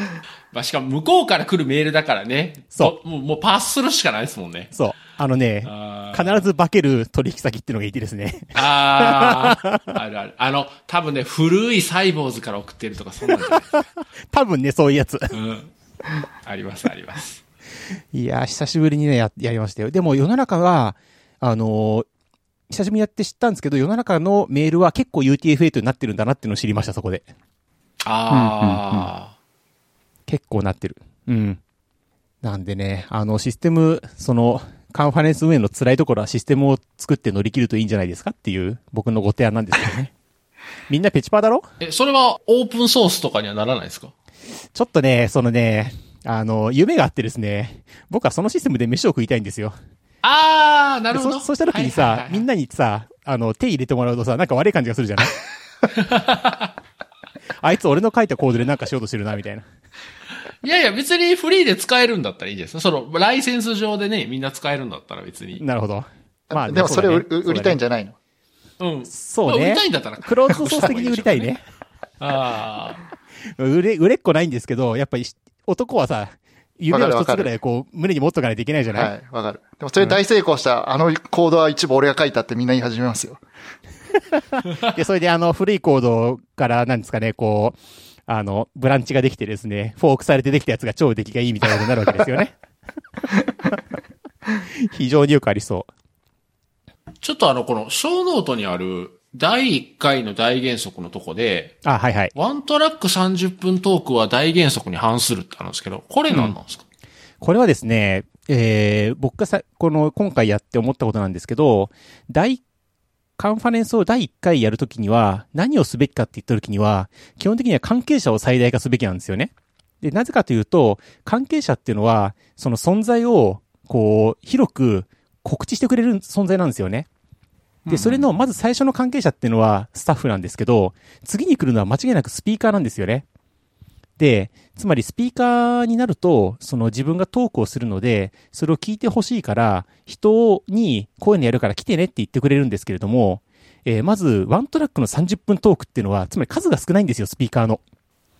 ー。まあ、しかも向こうから来るメールだからね。そうもう、もうパスするしかないですもんね。そう。あのね、あ必ず化ける取引先っていうのがいてですね。あー あるある。あの、多分ね、古いサイボーズから送ってるとか、そんなんじゃないですか。多分ね、そういうやつ。うん。あります、あります。いやー、久しぶりにね、や、やりましたよ。でも世の中は、あのー久しぶりにやって知ったんですけど、世の中のメールは結構 UTF-8 になってるんだなっていうのを知りました、そこで。あ結構なってる。うん。なんでね、あの、システム、その、カンファレンス運営の辛いところはシステムを作って乗り切るといいんじゃないですかっていう、僕のご提案なんですけどね。みんなペチパーだろ？ーえ、それはオープンソースとかにはならないですか？ちょっとね、そのね、あの、夢があってですね、僕はそのシステムで飯を食いたいんですよ。あー、なでるほど。そそうした時にさ、みんな、なにさ、あの、手入れてもらうとさ、なんか悪い感じがするじゃない？あいつ俺の書いたコードでなんかしようとしてるな、みたいな。いやいや、別にフリーで使えるんだったらいいです。その、ライセンス上でね、みんな使えるんだったら別に。なるほど。まあ、でもそれを売りたいんじじゃないの？うん。そうねまあ売りたいんだったら。クローズドソース的に売りたいね。あ売れ、売れっこないんですけど、やっぱり男はさ、夢を一つぐらいこう、胸に持っとかないといけないじゃはない？い、わかる。でもそれ大成功した、あのコードは一部俺が書いたってみんな言い始めますよ。で、それであの、古いコードから、なんですかね、こう、あの、ブランチができてですね、フォークされてできたやつが超出来がいいみたいなことになるわけですよね。非常によくありそう。ーちょっとあの、この、 show note にある、第1回の大原則のとこで、あ、はいはい。 one track 30分トークは大原則に反するってあるんですけど、これ何なんですか、これはですね、えー、僕がさ、この、今回やって思ったことなんですけど、大、カンファレンスを第1回やるときには、何をすべきかって言ったときには、基本的には関係者を最大化すべきなんですよね。で、なぜかというと、関係者っていうのは、その存在を、こう、広く告知してくれる存在なんですよね。で、それの、まず最初の関係者っていうのはスタッフなんですけど、次に来るのは間違いなくスピーカーなんですよね。で、つまりスピーカーになると、その自分がトークをするので、それを聞いてほしいから、人にこういうのやるから来てねって言ってくれるんですけれども、えーまず、ワントラックの30分トークっていうのは、つまり数が少ないんですよ、スピーカーの。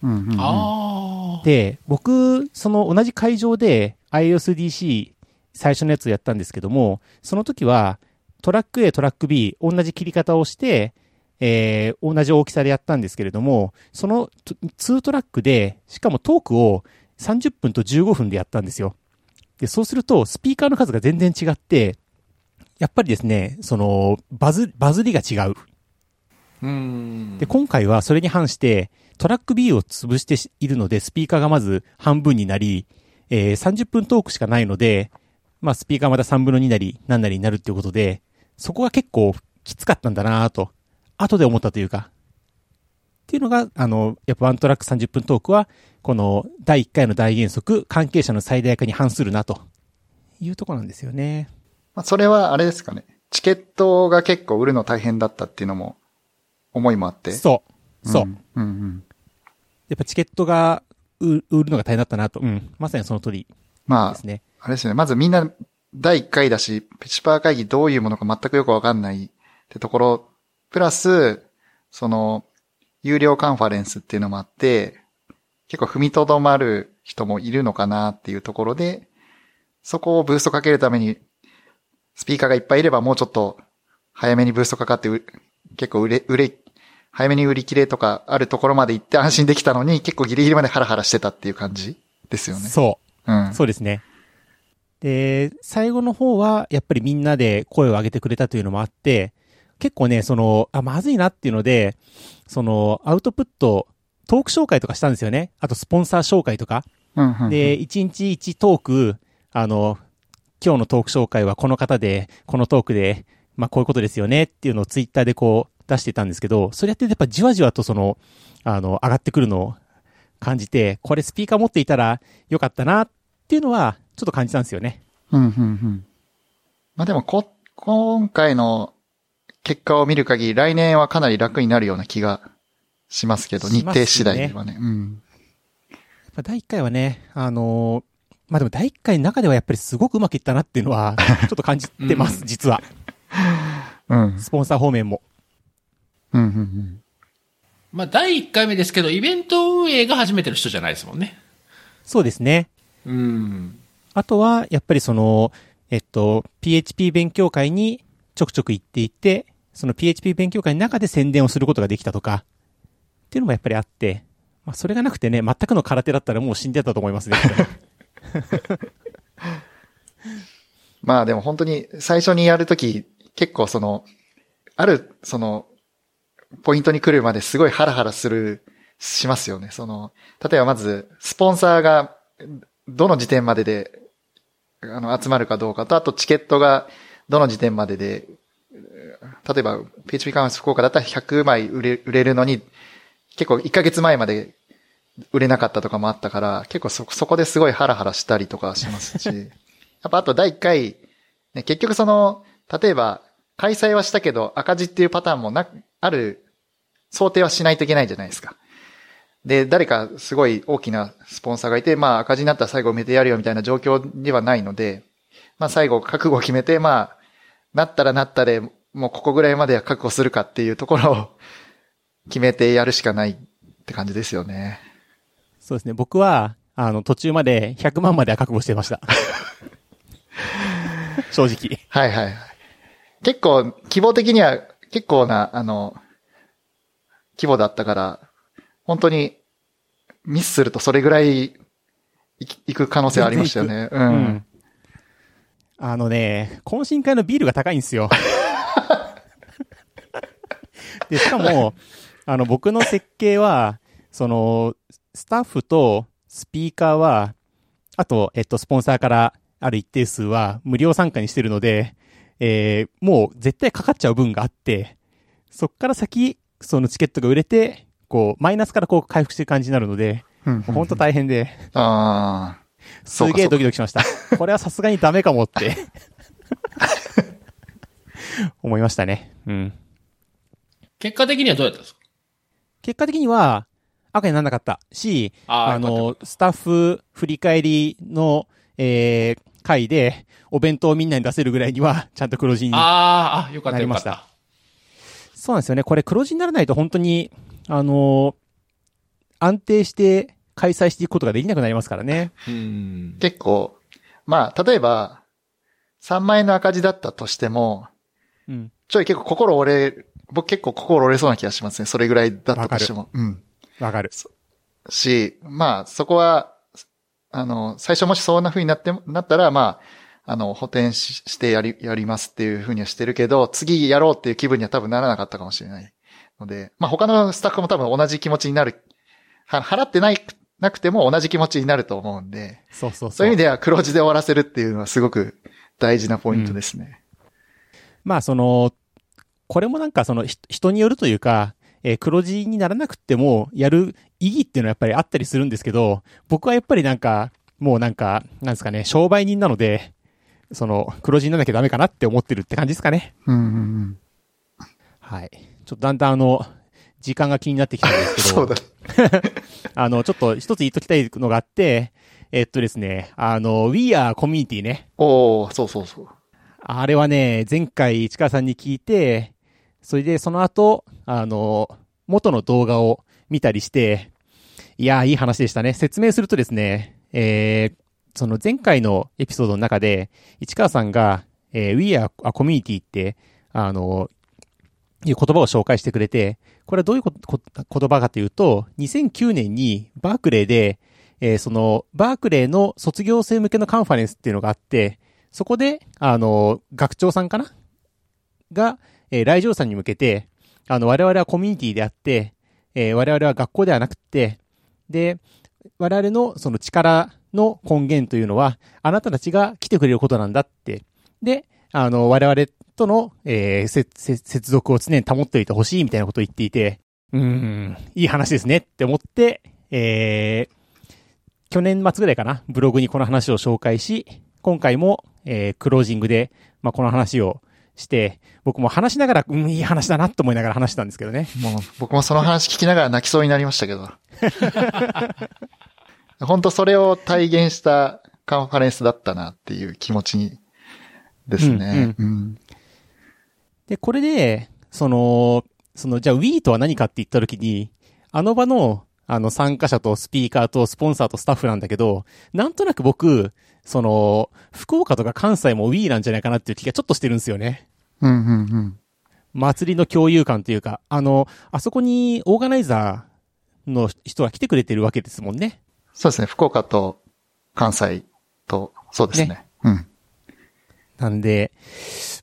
うんうんうんあで、僕、その同じ会場で iOSDC 最初のやつをやったんですけども、その時はトラック A、トラック B、同じ切り方をして、えー同じ大きさでやったんですけれども、その2トラックで、しかもトークを30分と15分でやったんですよ。で、そうすると、スピーカーの数が全然違って、やっぱりですね、その、バズ、バズりが違う。ー。うーん。で、今回はそれに反して、トラック B を潰しているので、スピーカーがまず半分になり、えー30分トークしかないので、まあ、スピーカーまた3分の2なり、何なりになるっていうことで、そこが結構きつかったんだなぁと、後で思ったというか、っていうのが、あの、やっぱワントラック30分トークは、この第1回の大原則、関係者の最大化に反するな、というところなんですよね。まあ、それはあれですかね。チケットが結構売るの大変だったっていうのも、思いもあって。そう。そう。んうんうん。やっぱチケットが売売るのが大変だったなと。うん。まさにその通りまあです、ね。あれですよね。まずみんな第1回だし、ペチパー会議どういうものか全くよくわかんないってところ、プラス、その、有料カンファレンスっていうのもあって、結構踏みとどまる人もいるのかなっていうところで、そこをブーストかけるために、スピーカーがいっぱいいればもうちょっと早めにブーストかかってう結構売れ、売れ、早めに売り切れとかあるところまで行って安心できたのに結構ギリギリまでハラハラしてたっていう感じですよね。そう。うん。そうですね。で、最後の方は、やっぱりみんなで声を上げてくれたというのもあって、結構ね、その、あ、まずいなっていうので、その、アウトプット、トーク紹介とかしたんですよね。あと、スポンサー紹介とか。うんうんで、1日1トーク、あの、今日のトーク紹介はこの方で、このトークで、まあこういうことですよねっていうのをツイッターでこう出してたんですけど、それやってやっぱじわじわとその、あの、上がってくるのを感じて、これスピーカー持っていたらよかったなっていうのはちょっと感じたんですよね。うん、うん、うん。まあでも、こ、今回の結果を見る限り、来年はかなり楽になるような気がしますけど、日程次第ではね。うん。やっぱ第1回はね、あのまあでも第1回の中ではやっぱりすごくうまくいったなっていうのは、ちょっと感じてます、うん実は。うん。スポンサー方面も。うん、うん、うん。まあ、第1回目ですけど、イベント運営が初めての人じゃないですもんね。そうですね。うん。あとは、やっぱりその、えっと、PHP 勉強会にちょくちょく行っていて、その PHP 勉強会の中で宣伝をすることができたとか、っていうのもやっぱりあって、まあ、それがなくてね、全くの空手だったらもう死んでたと思いますね。まあでも本当に最初にやるとき、結構その、ある、その、ポイントに来るまですごいハラハラする、しますよね。その、例えばまず、スポンサーが、どの時点までで、あの、集まるかどうかと、あとチケットが、どの時点までで、例えば、PHP カンファレンス福岡だったら100枚売れ売れるのに、結構1ヶ月前まで売れなかったとかもあったから、結構そ、そこですごいハラハラしたりとかしますし、やっぱあと第1回、ね、結局その、例えば、開催はしたけど赤字っていうパターンもな、ある、想定はしないといけないじゃないですか。で、誰かすごい大きなスポンサーがいて、まあ赤字になったら最後埋めてやるよみたいな状況ではないので、まあ最後覚悟を決めて、まあ、なったらなったで、もうここぐらいまでは確保するかっていうところを 決めてやるしかないって感じですよね。そうですね。僕は、あの、途中まで100万までは覚悟してました。正直。はいはいはい。結構、規模的には結構な、あの、規模だったから、本当にミスするとそれぐらいいいく可能性ありましたよね。う。うんん。あのね、懇親会のビールが高いんですよ。で、しかも、あの、僕の設計は、その、スタッフとスピーカーは、あと、えっと、スポンサーからある一定数は無料参加にしてるので、えー、もう絶対かかっちゃう分があって、そっから先、そのチケットが売れて、こう、マイナスからこう回復してる感じになるので、うんもう本当大変で、ああ。すげえドキドキしました。これはさすがにダメかもって。思いましたね。うん。結果的にはどうやったんですか？結果的には、赤にならなかったし、あの、スタッフ振り返りの、えー、回で、お弁当をみんなに出せるぐらいには、ちゃんと黒字に。あーあ、よかったなりましたよかった。そうなんですよね。これ黒字にならないと本当に、あの安定して開催していくことができなくなりますからね。うん。結構、まあ、例えば、3万円の赤字だったとしても、うん。ちょい結構心折れ、僕結構心折れそうな気がしますね。それぐらいだったとしても。うん。わかる。し、まあ、そこは、あの、最初もしそんな風になって、なったら、まあ、あの、補填ししてやり、やりますっていう風にはしてるけど、次やろうっていう気分には多分ならなかったかもしれない。ので、まあ他のスタッフも多分同じ気持ちになる。は払ってない、なくても同じ気持ちになると思うんで、そうそうそう。そういう意味では黒字で終わらせるっていうのはすごく大事なポイントですね。まあその、これもなんかそのひ人によるというか、えー黒字にならなくてもやる意義っていうのはやっぱりあったりするんですけど、僕はやっぱりなんか、もうなんか、なんですかね、商売人なので、その、黒字にならなきゃダメかなって思ってるって感じですかね。うんうんうん。はい。ちょっとだんだんあの、時間が気になってきたんですけど、そうだ。あの、ちょっと一つ言っときたいのがあって、えっとですね、あの、We Are Community ね。おー、そうそうそう。あれはね、前回市川さんに聞いて、それでその後、あの、元の動画を見たりして、いやー、いい話でしたね。説明するとですね、えー、その前回のエピソードの中で、市川さんが、えー、We are a community って、あの、いう言葉を紹介してくれて、これはどういうここ言葉かというと、2009年にバークレーで、えーその、バークレーの卒業生向けのカンファレンスっていうのがあって、そこで、あの、学長さんかな？が、えー来場者に向けて、あの、我々はコミュニティであって、えー我々は学校ではなくて、で、我々のその力の根源というのは、あなたたちが来てくれることなんだって。で、あの、我々との、えー接続を常に保っておいてほしいみたいなことを言っていて、うーん、いい話ですねって思って、えー去年末ぐらいかな、ブログにこの話を紹介し、今回も、えークロージングで、まあ、この話をして、僕も話しながら、うん、いい話だなと思いながら話したんですけどね。もう、僕もその話聞きながら泣きそうになりましたけど。本当それを体現したカンファレンスだったなっていう気持ちにですね。うんで、これで、その、その、じゃあ Wii とは何かって言った時に、あの場の、あの参加者とスピーカーとスポンサーとスタッフなんだけど、なんとなく僕、その、福岡とか関西も Wii なんじゃないかなっていう気がちょっとしてるんですよね。うんうんうん。祭りの共有感というか、あの、あそこにオーガナイザーの人が来てくれてるわけですもんね。そうですね。福岡と関西と、そうですね。ねうん。なんで、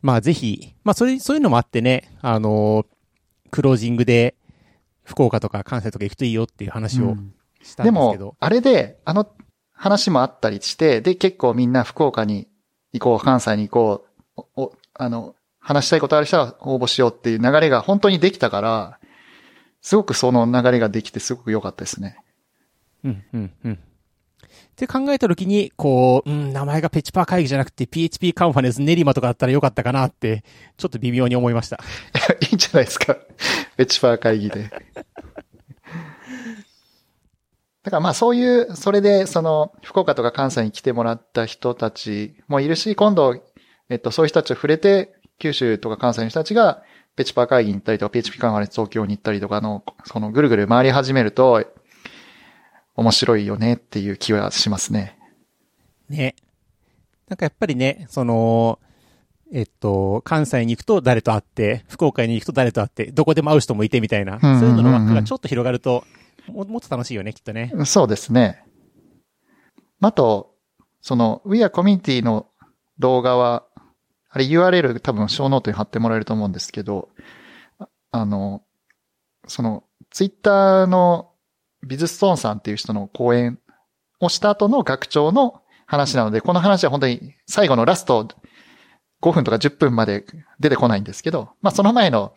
まあぜひ、まあそれ、そういうのもあってね、あの、クロージングで、福岡とか関西とか行くといいよっていう話をうんしたんでですけど。も、あれで、あの話もあったりして、で、結構みんな福岡に行こう、関西に行こう、お、おあの、話したいことある人は応募しようっていう流れが本当にできたから、すごくその流れができてすごく良かったですね。うん、うん、うん。って考えたときに、こう、うん、名前がペチパー会議じゃなくて PHP カンファレンス練馬とかだったらよかったかなって、ちょっと微妙に思いました。いいんじゃないですか。ベチファー会議で。だからまあそういう、それでその福岡とか関西に来てもらった人たちもいるし、今度、えっとそういう人たちを触れて、九州とか関西の人たちがペチパー会議に行ったりとか、PHP カンファレンス東京に行ったりとかの、そのぐるぐる回り始めると、面白いよねっていう気はしますね。ね。なんかやっぱりね、その、えっと、関西に行くと誰と会って、福岡に行くと誰と会って、どこでも会う人もいてみたいな、そういうのの枠がちょっと広がると、ももっと楽しいよね、きっとね。そうですね。あと、その We are Community の動画は、あれ URL 多分 show note に貼ってもらえると思うんですけど、ああの、そのツイッターのビズストーンさんっていう人の講演をした後の学長の話なので、この話は本当に最後のラスト5分とか10分まで出てこないんですけど、まあその前の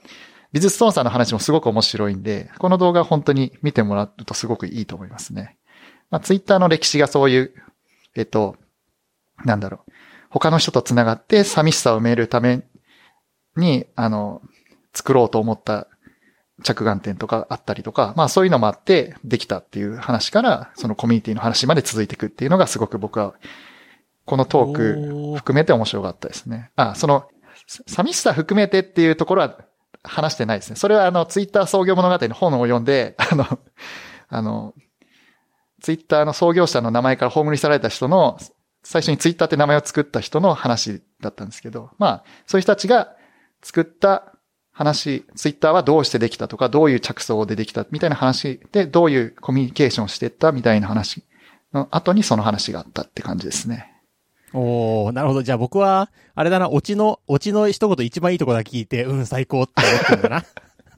ビズストーンさんの話もすごく面白いんで、この動画本当に見てもらうとすごくいいと思いますね。まあツイッターの歴史がそういう、えっと、なんだろう。他の人と繋がって寂しさを埋めるために、あの、作ろうと思った着眼点とかあったりとか、まあそういうのもあってできたっていう話から、そのコミュニティの話まで続いていくっていうのがすごく僕は、このトーク含めて面白かったですね。あ、その、さ寂しさ含めてっていうところは話してないですね。それはあの、ツイッター創業物語の本を読んで、あの、あの、ツイッターの創業者の名前から葬り去られた人の、最初にツイッターって名前を作った人の話だったんですけど、まあ、そういう人たちが作った話、ツイッターはどうしてできたとか、どういう着想でできたみたいな話で、どういうコミュニケーションをしていったみたいな話の後にその話があったって感じですね。おー、なるほど。じゃあ僕は、あれだな、オチの、オチの一言一番いいとこだけ聞いて、うん、最高って思ってるんだな。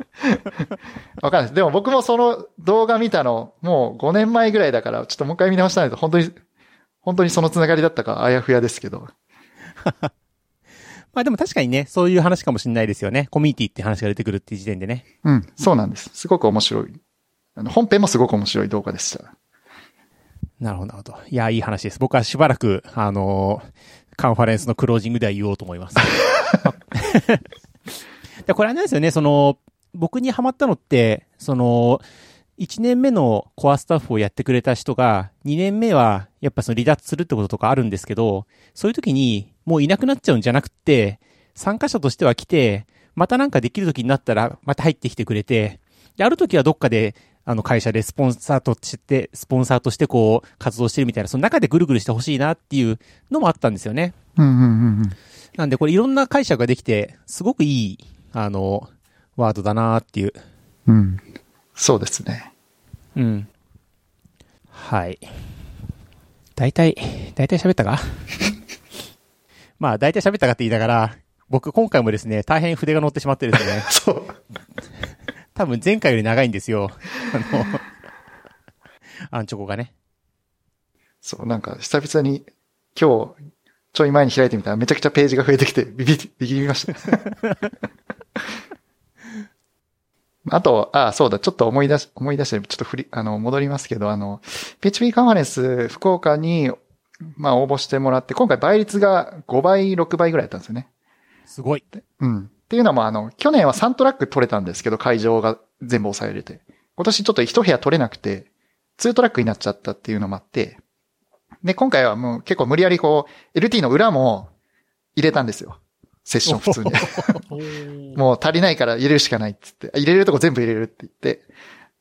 わかんないです。でも僕もその動画見たの、もう5年前ぐらいだから、ちょっともう一回見直したないと、本当に、本当にそのつながりだったか、あやふやですけど。まあでも確かにね、そういう話かもしれないですよね。コミュニティって話が出てくるっていう時点でね。うん、そうなんです。すごく面白い。あの本編もすごく面白い動画でした。なるほど、なるほど。いや、いい話です。僕はしばらく、あのーカンファレンスのクロージングでは言おうと思います。でこれあれなんですよね、その、僕にハマったのって、その、1年目のコアスタッフをやってくれた人が、2年目は、やっぱその離脱するってこととかあるんですけど、そういう時に、もういなくなっちゃうんじゃなくって、参加者としては来て、またなんかできる時になったら、また入ってきてくれて、で、ある時はどっかで、あの会社でスポンサーとして、スポンサーとしてこう活動してるみたいな、その中でぐるぐるしてほしいなっていうのもあったんですよね。うんうんうんうん。なんでこれいろんな解釈ができて、すごくいい、あの、ワードだなっていう。うん。そうですね。うん。はい。大体、大体喋ったか？まあ、大体喋ったかって言いながら、僕今回もですね、大変筆が乗ってしまってですね、そう。多分前回より長いんですよ。あの、アンチョコがね。そう、なんか久々に今日、ちょい前に開いてみたらめちゃくちゃページが増えてきてビビビビりました。あと、あ、そうだ、ちょっと思い出し、思い出して、ちょっと振り、あの、戻りますけど、あの、PHP カンファレンス福岡に、まあ応募してもらって、今回倍率が5倍、6倍ぐらいだったんですよね。すごい。うん。っていうのも、あの、去年は3トラック取れたんですけど、会場が全部抑えれて。今年ちょっと1部屋取れなくて、2トラックになっちゃったっていうのもあって、で、今回はもう結構無理やりこう、LT の裏も入れたんですよ。セッション普通に。もう足りないから入れるしかないって言って、入れるとこ全部入れるって言って、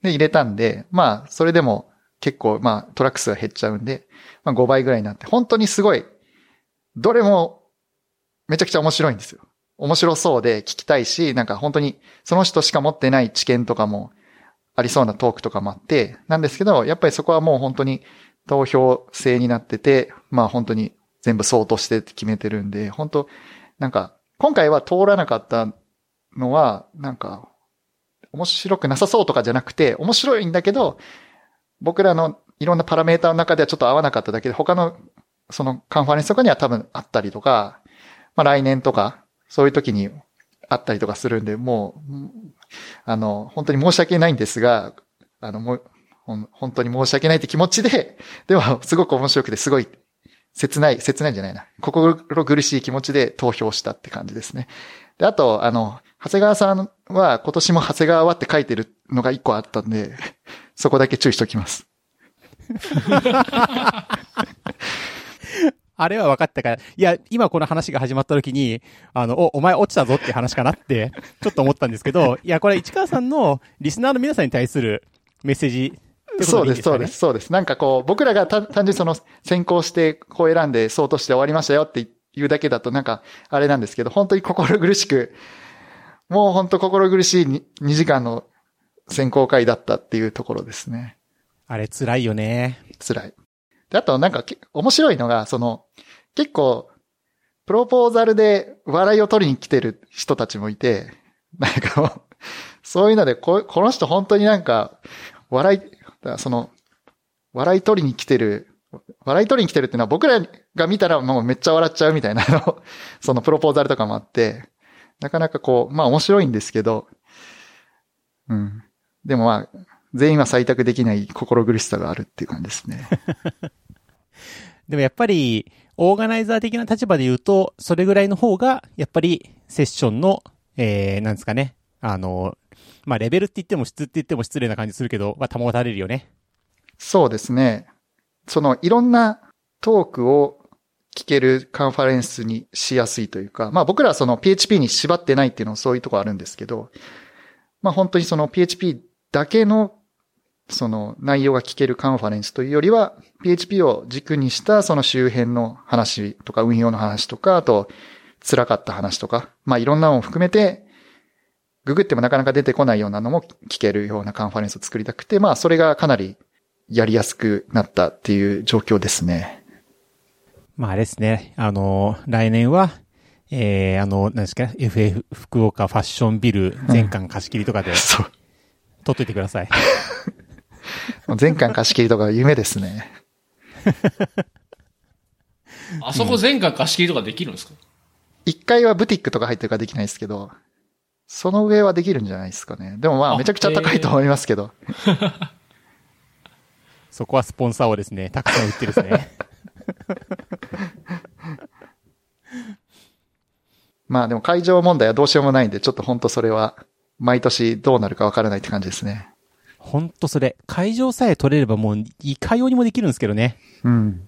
で、入れたんで、まあ、それでも結構、まあ、トラック数が減っちゃうんで、まあ5倍ぐらいになって、本当にすごい、どれもめちゃくちゃ面白いんですよ。面白そうで聞きたいし、なんか本当にその人しか持ってない知見とかもありそうなトークとかもあって、なんですけど、やっぱりそこはもう本当に投票制になってて、まあ本当に全部相当して決めてるんで、本当なんか、今回は通らなかったのは、なんか、面白くなさそうとかじゃなくて、面白いんだけど、僕らのいろんなパラメーターの中ではちょっと合わなかっただけで、他のそのカンファレンスとかには多分あったりとか、まあ来年とか、そういう時にあったりとかするんで、もう、あの、本当に申し訳ないんですが、あの、もう、本当に申し訳ないって気持ちで、でも、すごく面白くて、すごい、切ない、切ないんじゃないな。心苦しい気持ちで投票したって感じですね。で、あと、あの、長谷川さんは今年も長谷川はって書いてるのが一個あったんで、そこだけ注意しておきます。あれは分かったから、いや、今この話が始まった時に、あの、お、お前落ちたぞって話かなって、ちょっと思ったんですけど、いや、これ市川さんのリスナーの皆さんに対するメッセージいそうです、そうです、そうです。なんかこう、僕らが単単純にその先行して、こう選んで、そうとして終わりましたよっていうだけだとなんか、あれなんですけど、本当に心苦しく、もう本当心苦しい 2, 2時間の選考会だったっていうところですね。あれ辛いよね。辛い。で、あとなんかけ面白いのが、その、結構、プロポーザルで笑いを取りに来てる人たちもいて、なんかそういうので、ここの人本当になんか、笑い、その、笑い取りに来てる、笑い取りに来てるっていうのは僕らが見たらもうめっちゃ笑っちゃうみたいな の、そのプロポーザルとかもあって、なかなかこう、まあ面白いんですけど、うん。でもまあ、全員は採択できない心苦しさがあるっていう感じですね。でもやっぱり、オーガナイザー的な立場で言うと、それぐらいの方が、やっぱり、セッションの、えー、なんですかね。あの、まあ、レベルって言っても質って言っても失礼な感じするけど、まあ、保たれるよね。そうですね。その、いろんなトークを聞けるカンファレンスにしやすいというか、まあ僕らはその PHP に縛ってないっていうのはそういうとこあるんですけど、まあ本当にその PHP だけのその内容が聞けるカンファレンスというよりは、PHP を軸にしたその周辺の話とか運用の話とか、あと辛かった話とか、まあいろんなのを含めて、ググってもなかなか出てこないようなのも聞けるようなカンファレンスを作りたくて、まあそれがかなりやりやすくなったっていう状況ですね。まああれですね。あの、来年は、えー、あの、何ですか、FF 福岡ファッションビル全館貸し切りとかで そう。撮っといてください。全館貸し切りとか夢ですね。あそこ全館貸し切りとかできるんですか、1階はブティックとか入ってるからできないですけど、その上はできるんじゃないですかね。でもまああめちゃくちゃ高いと思いますけど。そこはスポンサーをですね、たくさん売ってるですね。まあでも会場問題はどうしようもないんで、ちょっと本当それは毎年どうなるかわからないって感じですね。ほんとそれ、会場さえ取れればもう、いかようにもできるんですけどね。うん。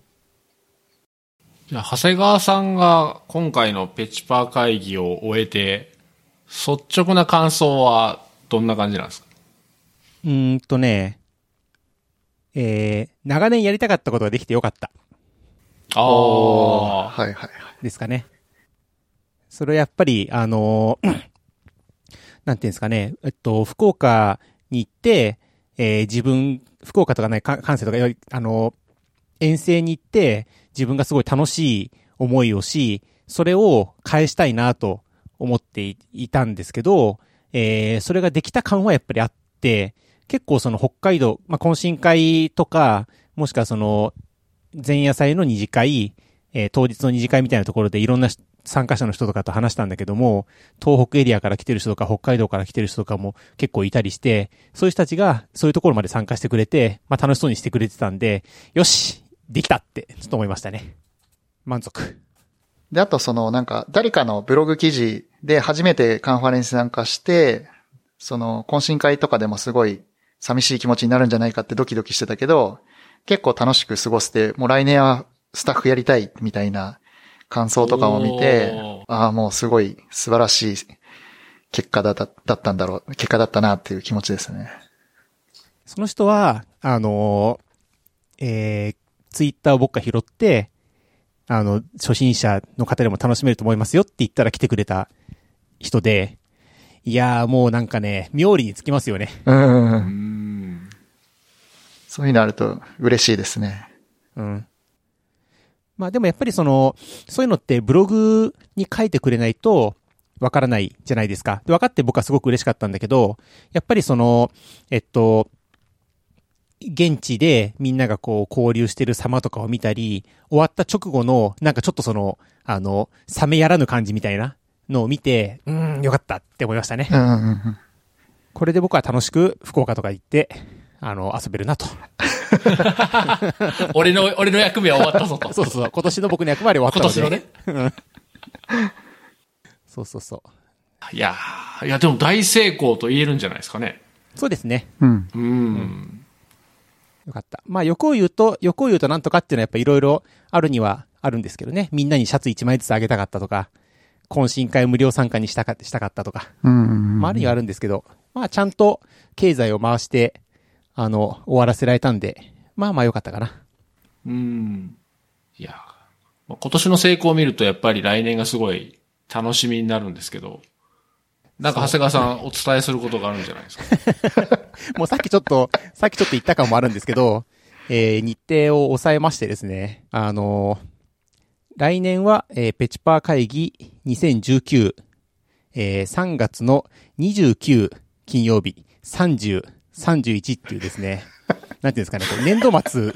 じゃあ、長谷川さんが今回のペチパー会議を終えて、率直な感想はどんな感じなんですか？うーんとね、えー、長年やりたかったことができてよかった。ああ。はいはいはい。ですかね。それはやっぱり、あの、なんていうんですかね、えっと、福岡に行って、えー自分、福岡とかね、関西とか、あの、遠征に行って、自分がすごい楽しい思いをし、それを返したいなと思っていたんですけど、えーそれができた感はやっぱりあって、結構その北海道、まあ、懇親会とか、もしくはその、前夜祭の二次会、えー当日の二次会みたいなところでいろんな参加者の人とかと話したんだけども、東北エリアから来てる人とか北海道から来てる人とかも結構いたりして、そういう人たちがそういうところまで参加してくれて、まあ楽しそうにしてくれてたんで、よしできたって、ちょっと思いましたね。満足。で、あとそのなんか誰かのブログ記事で初めてカンファレンス参加して、その懇親会とかでもすごい寂しい気持ちになるんじゃないかってドキドキしてたけど、結構楽しく過ごして、もう来年はスタッフやりたいみたいな感想とかも見てああ、もうすごい素晴らしい結果だだだったんだろう、結果だったなっていう気持ちですね。その人は、あのーえー、ツイッターを僕が拾って、あの、初心者の方でも楽しめると思いますよって言ったら来てくれた人で、いやーもうなんかね、妙利につきますよね。うんう。ん。そういうのあると嬉しいですね。うん。まあでもやっぱりその、そういうのってブログに書いてくれないとわからないじゃないですか。で、分かって僕はすごく嬉しかったんだけど、やっぱりその、えっと、現地でみんながこう交流してる様とかを見たり、終わった直後のなんかちょっとその、あの、冷めやらぬ感じみたいなのを見て、うーん、よかったって思いましたね。これで僕は楽しく福岡とか行って、あの、遊べるなと。俺の、俺の役目は終わったぞと。そうそう、今年の僕の役割終わったの今で。年のね。そうそうそう。いやーいや、でも大成功と言えるんじゃないですかね。そうですね。うん。うん。よかった。まあ、欲を言うと、欲を言うとなんとかっていうのはやっぱいろいろあるにはあるんですけどね。みんなにシャツ1枚ずつあげたかったとか、懇親会無料参加にしたかしたかったとか、うんうんうん。まあ、あるにはあるんですけど、まあ、ちゃんと経済を回して、あの、終わらせられたんで、まあまあよかったかな。うん。いや今年の成功を見るとやっぱり来年がすごい楽しみになるんですけど、なんか長谷川さんお伝えすることがあるんじゃないですか？もうさっきちょっと、さっきちょっと言った感もあるんですけど、えー日程を抑えましてですね、あのー来年は、えーペチパー会議2019、えー3月の29金曜日、30、31っていうですね、なんていうんですかね、こう年度末、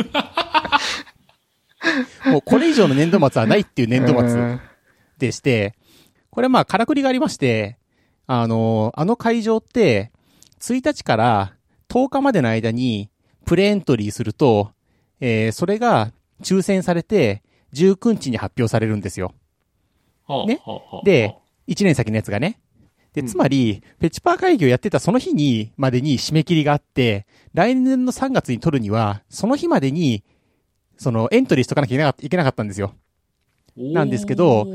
もうこれ以上の年度末はないっていう年度末うんでして、これまあ、からくりがありまして、あの、あの会場って、1日から10日までの間にプレエントリーすると、えーそれが抽選されて、19日に発表されるんですよ。ねで、1年先のやつがね。で、つまり、ペチパー会議をやってたその日に、までに締め切りがあって、来年の3月に取るには、その日までに、そのエントリーしとかなきゃいけなかったんですよ。なんですけど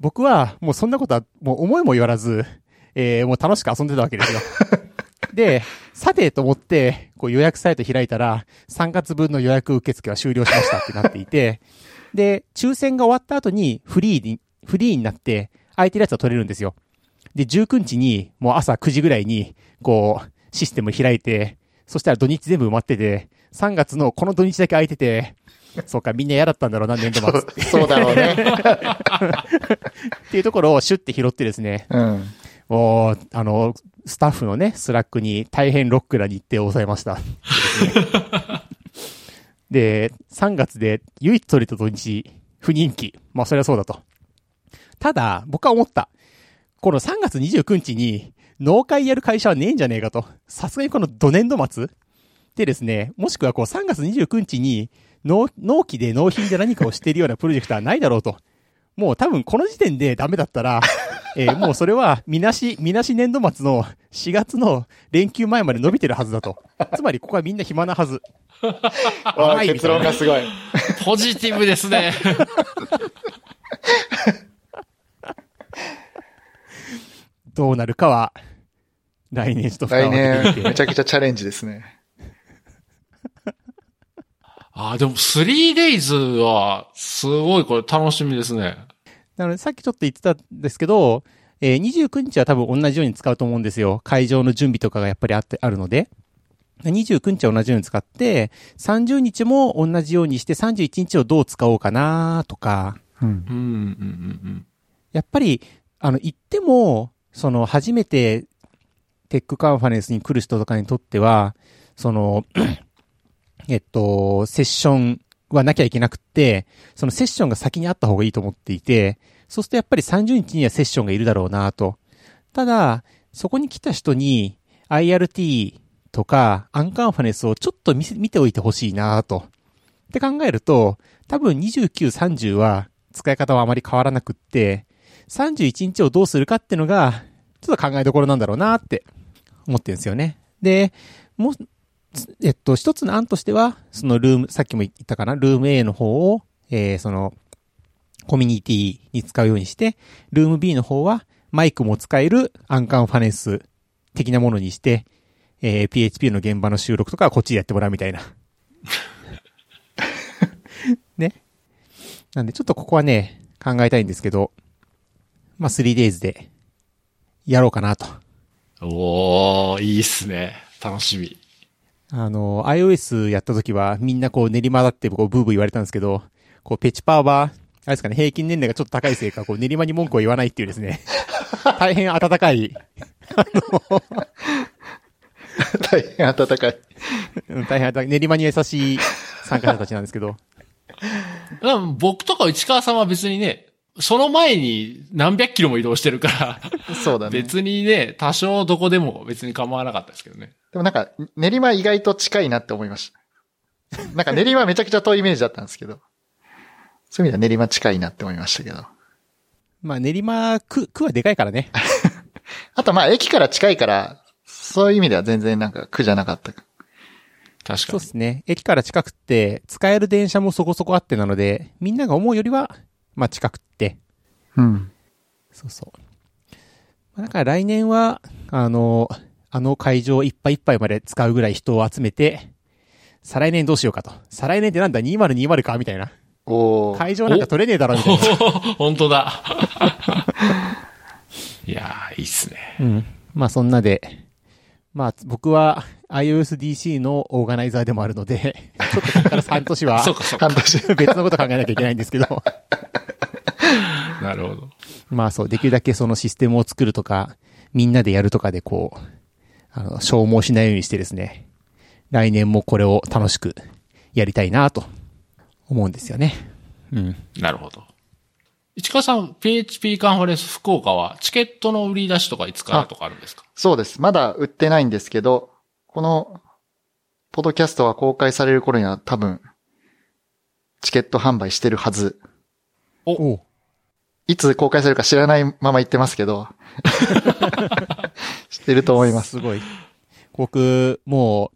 僕は、もうそんなことは、もう思いもよらず、えー、もう楽しく遊んでたわけですよ。で、さてと思って、こう予約サイト開いたら、3月分の予約受付は終了しましたってなっていて、で、抽選が終わった後にフリーに、フリーになって、空いてるやつは取れるんですよ。で、19日に、もう朝9時ぐらいに、こう、システム開いて、そしたら土日全部埋まってて、3月のこの土日だけ空いてて、そうか、みんな嫌だったんだろうな、年度末。っそうだろうね。ていうところをシュッて拾ってですね、うん。もう、あの、スタッフのね、 Slack に大変ロックな日程を抑えました。で、3月で唯一取れた土日、不人気。まあ、それはそうだと。ただ、僕は思った。この3月29日に、納会やる会社はねえんじゃねえかと。さすがにこの土年度末でですね、もしくはこう3月29日に、納納期で納品で何かをしているようなプロジェクトはないだろうと。もう多分この時点でダメだったら、えーもうそれは、みなし、みなし年度末の4月の連休前まで伸びてるはずだと。つまりここはみんな暇なはず。わい結論がすごい。ポジティブですね。どうなるかは、来年ちょっと蓋来。年、めちゃくちゃチャレンジですね。ああ、でも 3days は、すごいこれ楽しみですね。なので、さっきちょっと言ってたんですけど、えー、29日は多分同じように使うと思うんですよ。会場の準備とかがやっぱりあって、あるので。29日は同じように使って、30日も同じようにして、31日をどう使おうかなとか、うんうん、うん、うん、やっぱり、あの、言っても、その、初めて、 tech conference に来る人とかにとっては、その、えっと、セッションはなきゃいけなくって、そのセッションが先にあった方がいいと思っていて、そうするとやっぱり30日にはセッションがいるだろうなと。ただ、そこに来た人に IRT とかアンカンファレンスをちょっと見せ見ておいてほしいなと。って考えると、多分29、30は使い方はあまり変わらなくって、31日をどうするかっていうのが、ちょっと考えどころなんだろうなって思ってるんですよね。で、もう、えっと、一つの案としては、そのルーム、さっきも言ったかな、ルーム A の方を、えー、その、コミュニティに使うようにして、ルーム B の方は、マイクも使えるアンカンファレンス的なものにして、えー、PHP の現場の収録とかはこっちでやってもらうみたいな。ね。なんで、ちょっとここはね、考えたいんですけど、まあ、3days で、やろうかなと。おー、いいっすね。楽しみ。あの、iOS やった時はみんなこう練り混ざってこうブーブー言われたんですけど、こうペチパーは、あれですかね、平均年齢がちょっと高いせいか、こう練馬に文句を言わないっていうですね、大変温かい、大変温かい。うん大変温かい、練馬に優しい参加者たちなんですけど、僕とか内川さんは別にね、その前に何百キロも移動してるから、そうだね。別にね、多少どこでも別に構わなかったですけどね。でもなんか、練馬意外と近いなって思いました。なんか練馬めちゃくちゃ遠いイメージだったんですけど。そういう意味では練馬近いなって思いましたけど。まあ練馬区、区はでかいからね。あとまあ駅から近いから、そういう意味では全然なんか苦じゃなかった。確かそうにで。すね。駅から近くって、使える電車もそこそこあってなので、みんなが思うよりは、まあ近くって、うん。そうそう。まあだから来年は、あの、あの会場いっぱいいっぱいまで使うぐらい人を集めて、再来年どうしようかと。再来年ってなんだ ?2020 か？みたいな。おー。会場なんか取れねえだろ？みたいな。本当だ。いやー、いいっすね。うん。まあそんなで、まあ僕は iOSDC のオーガナイザーでもあるので、ちょっとここから半年は。半年。別のこと考えなきゃいけないんですけど、なるほど。まあそう、できるだけそのシステムを作るとか、みんなでやるとかでこう、あの、消耗しないようにしてですね、来年もこれを楽しくやりたいなと思うんですよね。うん。なるほど。市川さん、PHP カンファレンス福岡は、チケットの売り出しとかいつからとかあるんですか？そうです。まだ売ってないんですけど、この、ポッドキャストが公開される頃には多分、チケット販売してるはず。おういつ公開されるか知らないまま言ってますけど、知ってると思います。すごい。僕、も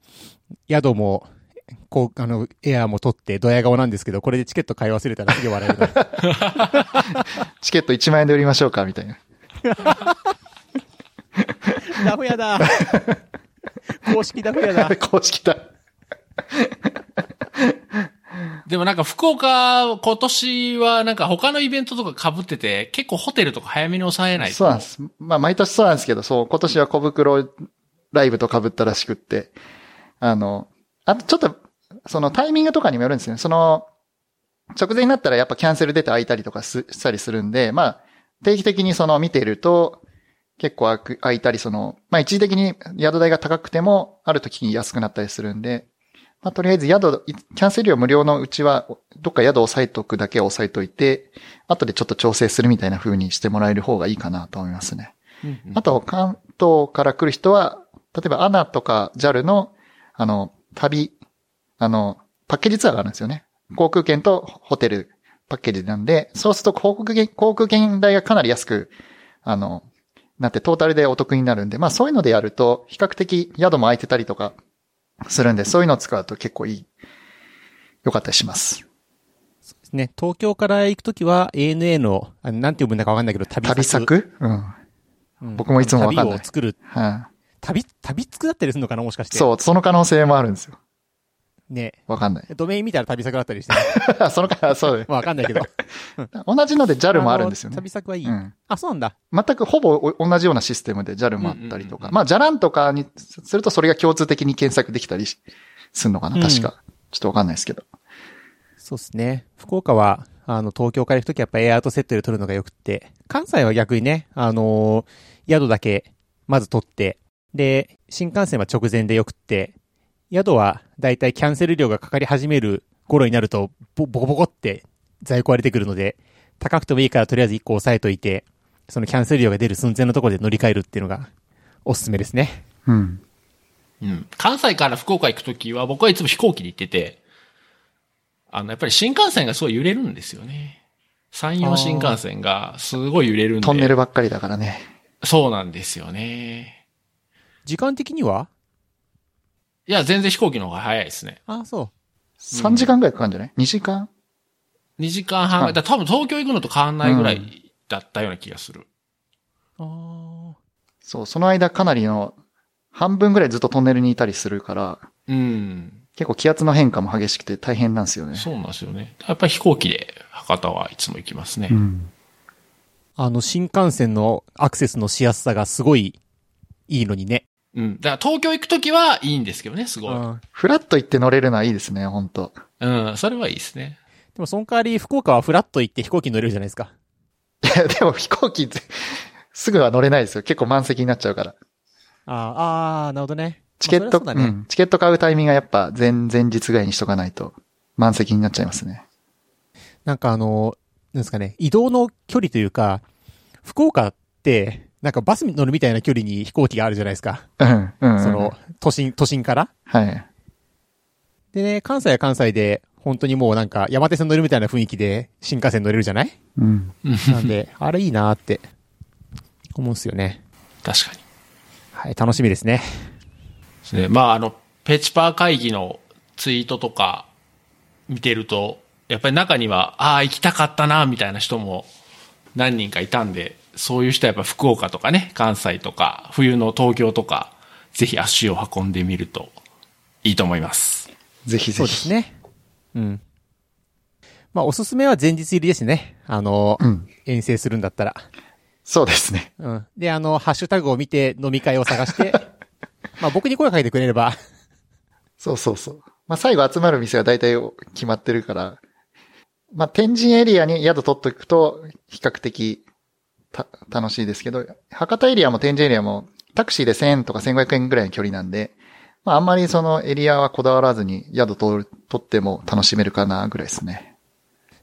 う、宿も、こう、あの、エアーも取って、ドヤ顔なんですけど、これでチケット買い忘れたらすげえ笑えるな。チケット1万円で売りましょうかみたいな。ダフ屋だ公式ダフ屋だ 公式だ。でもなんか福岡、今年はなんか他のイベントとか被ってて、結構ホテルとか早めに抑えない。そうなんです。まあ、毎年そうなんですけど、そう、今年は小袋ライブと被ったらしくって、あの、あとちょっと、そのタイミングとかにもよるんですよね。その、直前になったらやっぱキャンセル出て空いたりとかすしたりするんで、まあ、定期的にその見てると、結構空く空いたり、その、まあ一時的に宿代が高くても、ある時に安くなったりするんで、まあとりあえず宿、いキャンセル料無料のうちは、どっか宿を押さえとくだけ押さえといて、後でちょっと調整するみたいな風にしてもらえる方がいいかなと思いますね。うんあと、関東から来る人は、例えば ANA とか JAL の、あの、旅、あの、パッケージツアーがあるんですよね。航空券とホテルパッケージなんで、そうすると航空券、航空券代がかなり安く、あの、なってトータルでお得になるんで、まあそういうのでやると、比較的宿も空いてたりとかするんで、そういうのを使うと結構いい、良かったりします。ね、東京から行くときは ANA の、あのなんて読むんだかわかんないけど、旅旅作？うん。うん僕もいつもわかんない旅を作る。はい、旅、旅作だったりするのかなもしかして。そう、その可能性もあるんですよ。ね。わかんない。ドメイン見たら旅作だったりして、ね、そのか、そうだまあわかんないけど。同じので JAL もあるんですよねの。旅作はいい。うん。あ、そうなんだ。全くほぼお同じようなシステムで JAL もあったりとか。うんうんうんうんまあ、ジャランとかにするとそれが共通的に検索できたりしすんのかなうん確か。ちょっとわかんないですけど。そうですね。福岡は、あの、東京から行くときやっぱエアートセットで取るのが良くって、関西は逆にね、あのー宿だけ、まず取って、で、新幹線は直前で良くって、宿はだいたいキャンセル料がかかり始める頃になると、ボボコボコって在庫割れてくるので、高くてもいいからとりあえず1個押さえといて、そのキャンセル料が出る寸前のところで乗り換えるっていうのがおすすめですね。うん。うん。関西から福岡行くときは僕はいつも飛行機で行ってて、あの、やっぱり新幹線がすごい揺れるんですよね。山陽新幹線がすごい揺れるんで。トンネルばっかりだからね。そうなんですよね。時間的には？いや、全然飛行機の方が早いですね。あ、そ3時間ぐらいかかるんじゃない ?2 時間？2時間半、はいだ多分東京行くのと変わんないぐらいだったような気がする。う。あそう、その間かなりの、半分ぐらいずっとトンネルにいたりするから、うん。結構気圧の変化も激しくて大変なんですよね。そうなんですよね。やっぱり飛行機で博多はいつも行きますね。うん。あの、新幹線のアクセスのしやすさがすごいいいのにね。うん。だから東京行くときはいいんですけどね、すごい。うんフラッと行って乗れるのはいいですね、本当うん、それはいいですね。でもその代わり福岡はフラッと行って飛行機に乗れるじゃないですか。いや、でも飛行機すぐは乗れないですよ。結構満席になっちゃうから。あーあー、なるほどね。チケット、まあね。うん。チケット買うタイミングがやっぱ前、前日ぐらいにしとかないと満席になっちゃいますね。なんかあの、なんですかね、移動の距離というか、福岡って、なんかバスに乗るみたいな距離に飛行機があるじゃないですか。うん、うん。その、都心、都心から。はい。でね、関西は関西で、本当にもうなんか山手線乗るみたいな雰囲気で新幹線乗れるじゃない？うん。なんで、あれいいなーって思うんですよね。確かに。はい、楽しみですね。ですね。まあ、あの、ペチパー会議のツイートとか見てると、やっぱり中には、ああ、行きたかったな、みたいな人も何人かいたんで、そういう人はやっぱ福岡とかね、関西とか、冬の東京とか、ぜひ足を運んでみるといいと思います。ぜひぜひ。そうですね。うん。まあ、おすすめは前日入りですね。あの、うん。遠征するんだったら。そうですね。うん。で、あの、ハッシュタグを見て飲み会を探して、まあ僕に声かけてくれれば、そうそうそう。まあ、最後集まる店が大体決まってるから、まあ、天神エリアに宿取っとくと、比較的、た、楽しいですけど、博多エリアも天神エリアも、タクシーで1000円とか1500円ぐらいの距離なんで、まあ、あんまりそのエリアはこだわらずに宿取っても楽しめるかな、ぐらいですね。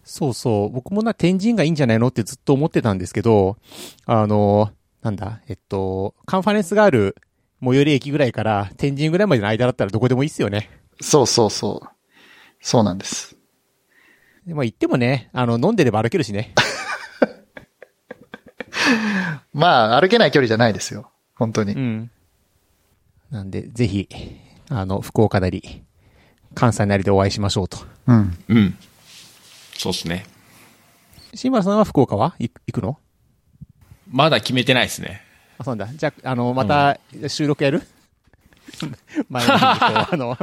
そうそう、僕もな、天神がいいんじゃないのってずっと思ってたんですけど、あの、なんだ、えっと、カンファレンスがある最寄り駅ぐらいから天神ぐらいまでの間だったらどこでもいいっすよね。そうそうそう。そうなんです。でまあ行ってもね、あの、飲んでれば歩けるしね。まあ、歩けない距離じゃないですよ。本当に。うん。なんで、ぜひ、あの、福岡なり、関西なりでお会いしましょうと。うん。うん。そうですね。新村さんは福岡は？い行くの？まだ決めてないですね。あ、そうなんだ。じゃあ、あの、また、収録やる？前の日にこう、あの、は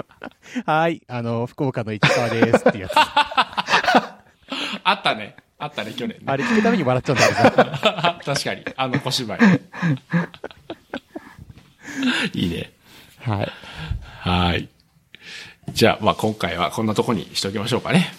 ーい、あの、福岡の市川ですっていうやつ。あったね。あったね、去年ね。あれ聞くために笑っちゃうんだ。確かに。あの小芝居。いいね。はい。はい。じゃあ、まあ今回はこんなとこにしておきましょうかね。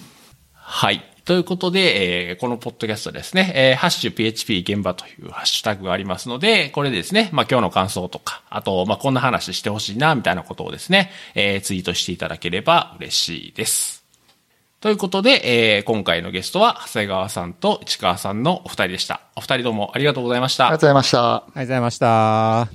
はい。ということで、えーこのポッドキャストですね、えーハッシュ PHP 現場というハッシュタグがありますので、これでですね、まあ今日の感想とか、あと、まあこんな話してほしいな、みたいなことをですね、えーツイートしていただければ嬉しいです。ということで、えー今回のゲストは、長谷川さんと市川さんのお二人でした。お二人どうもありがとうございましたありがとう。ございました。ありがとうございました。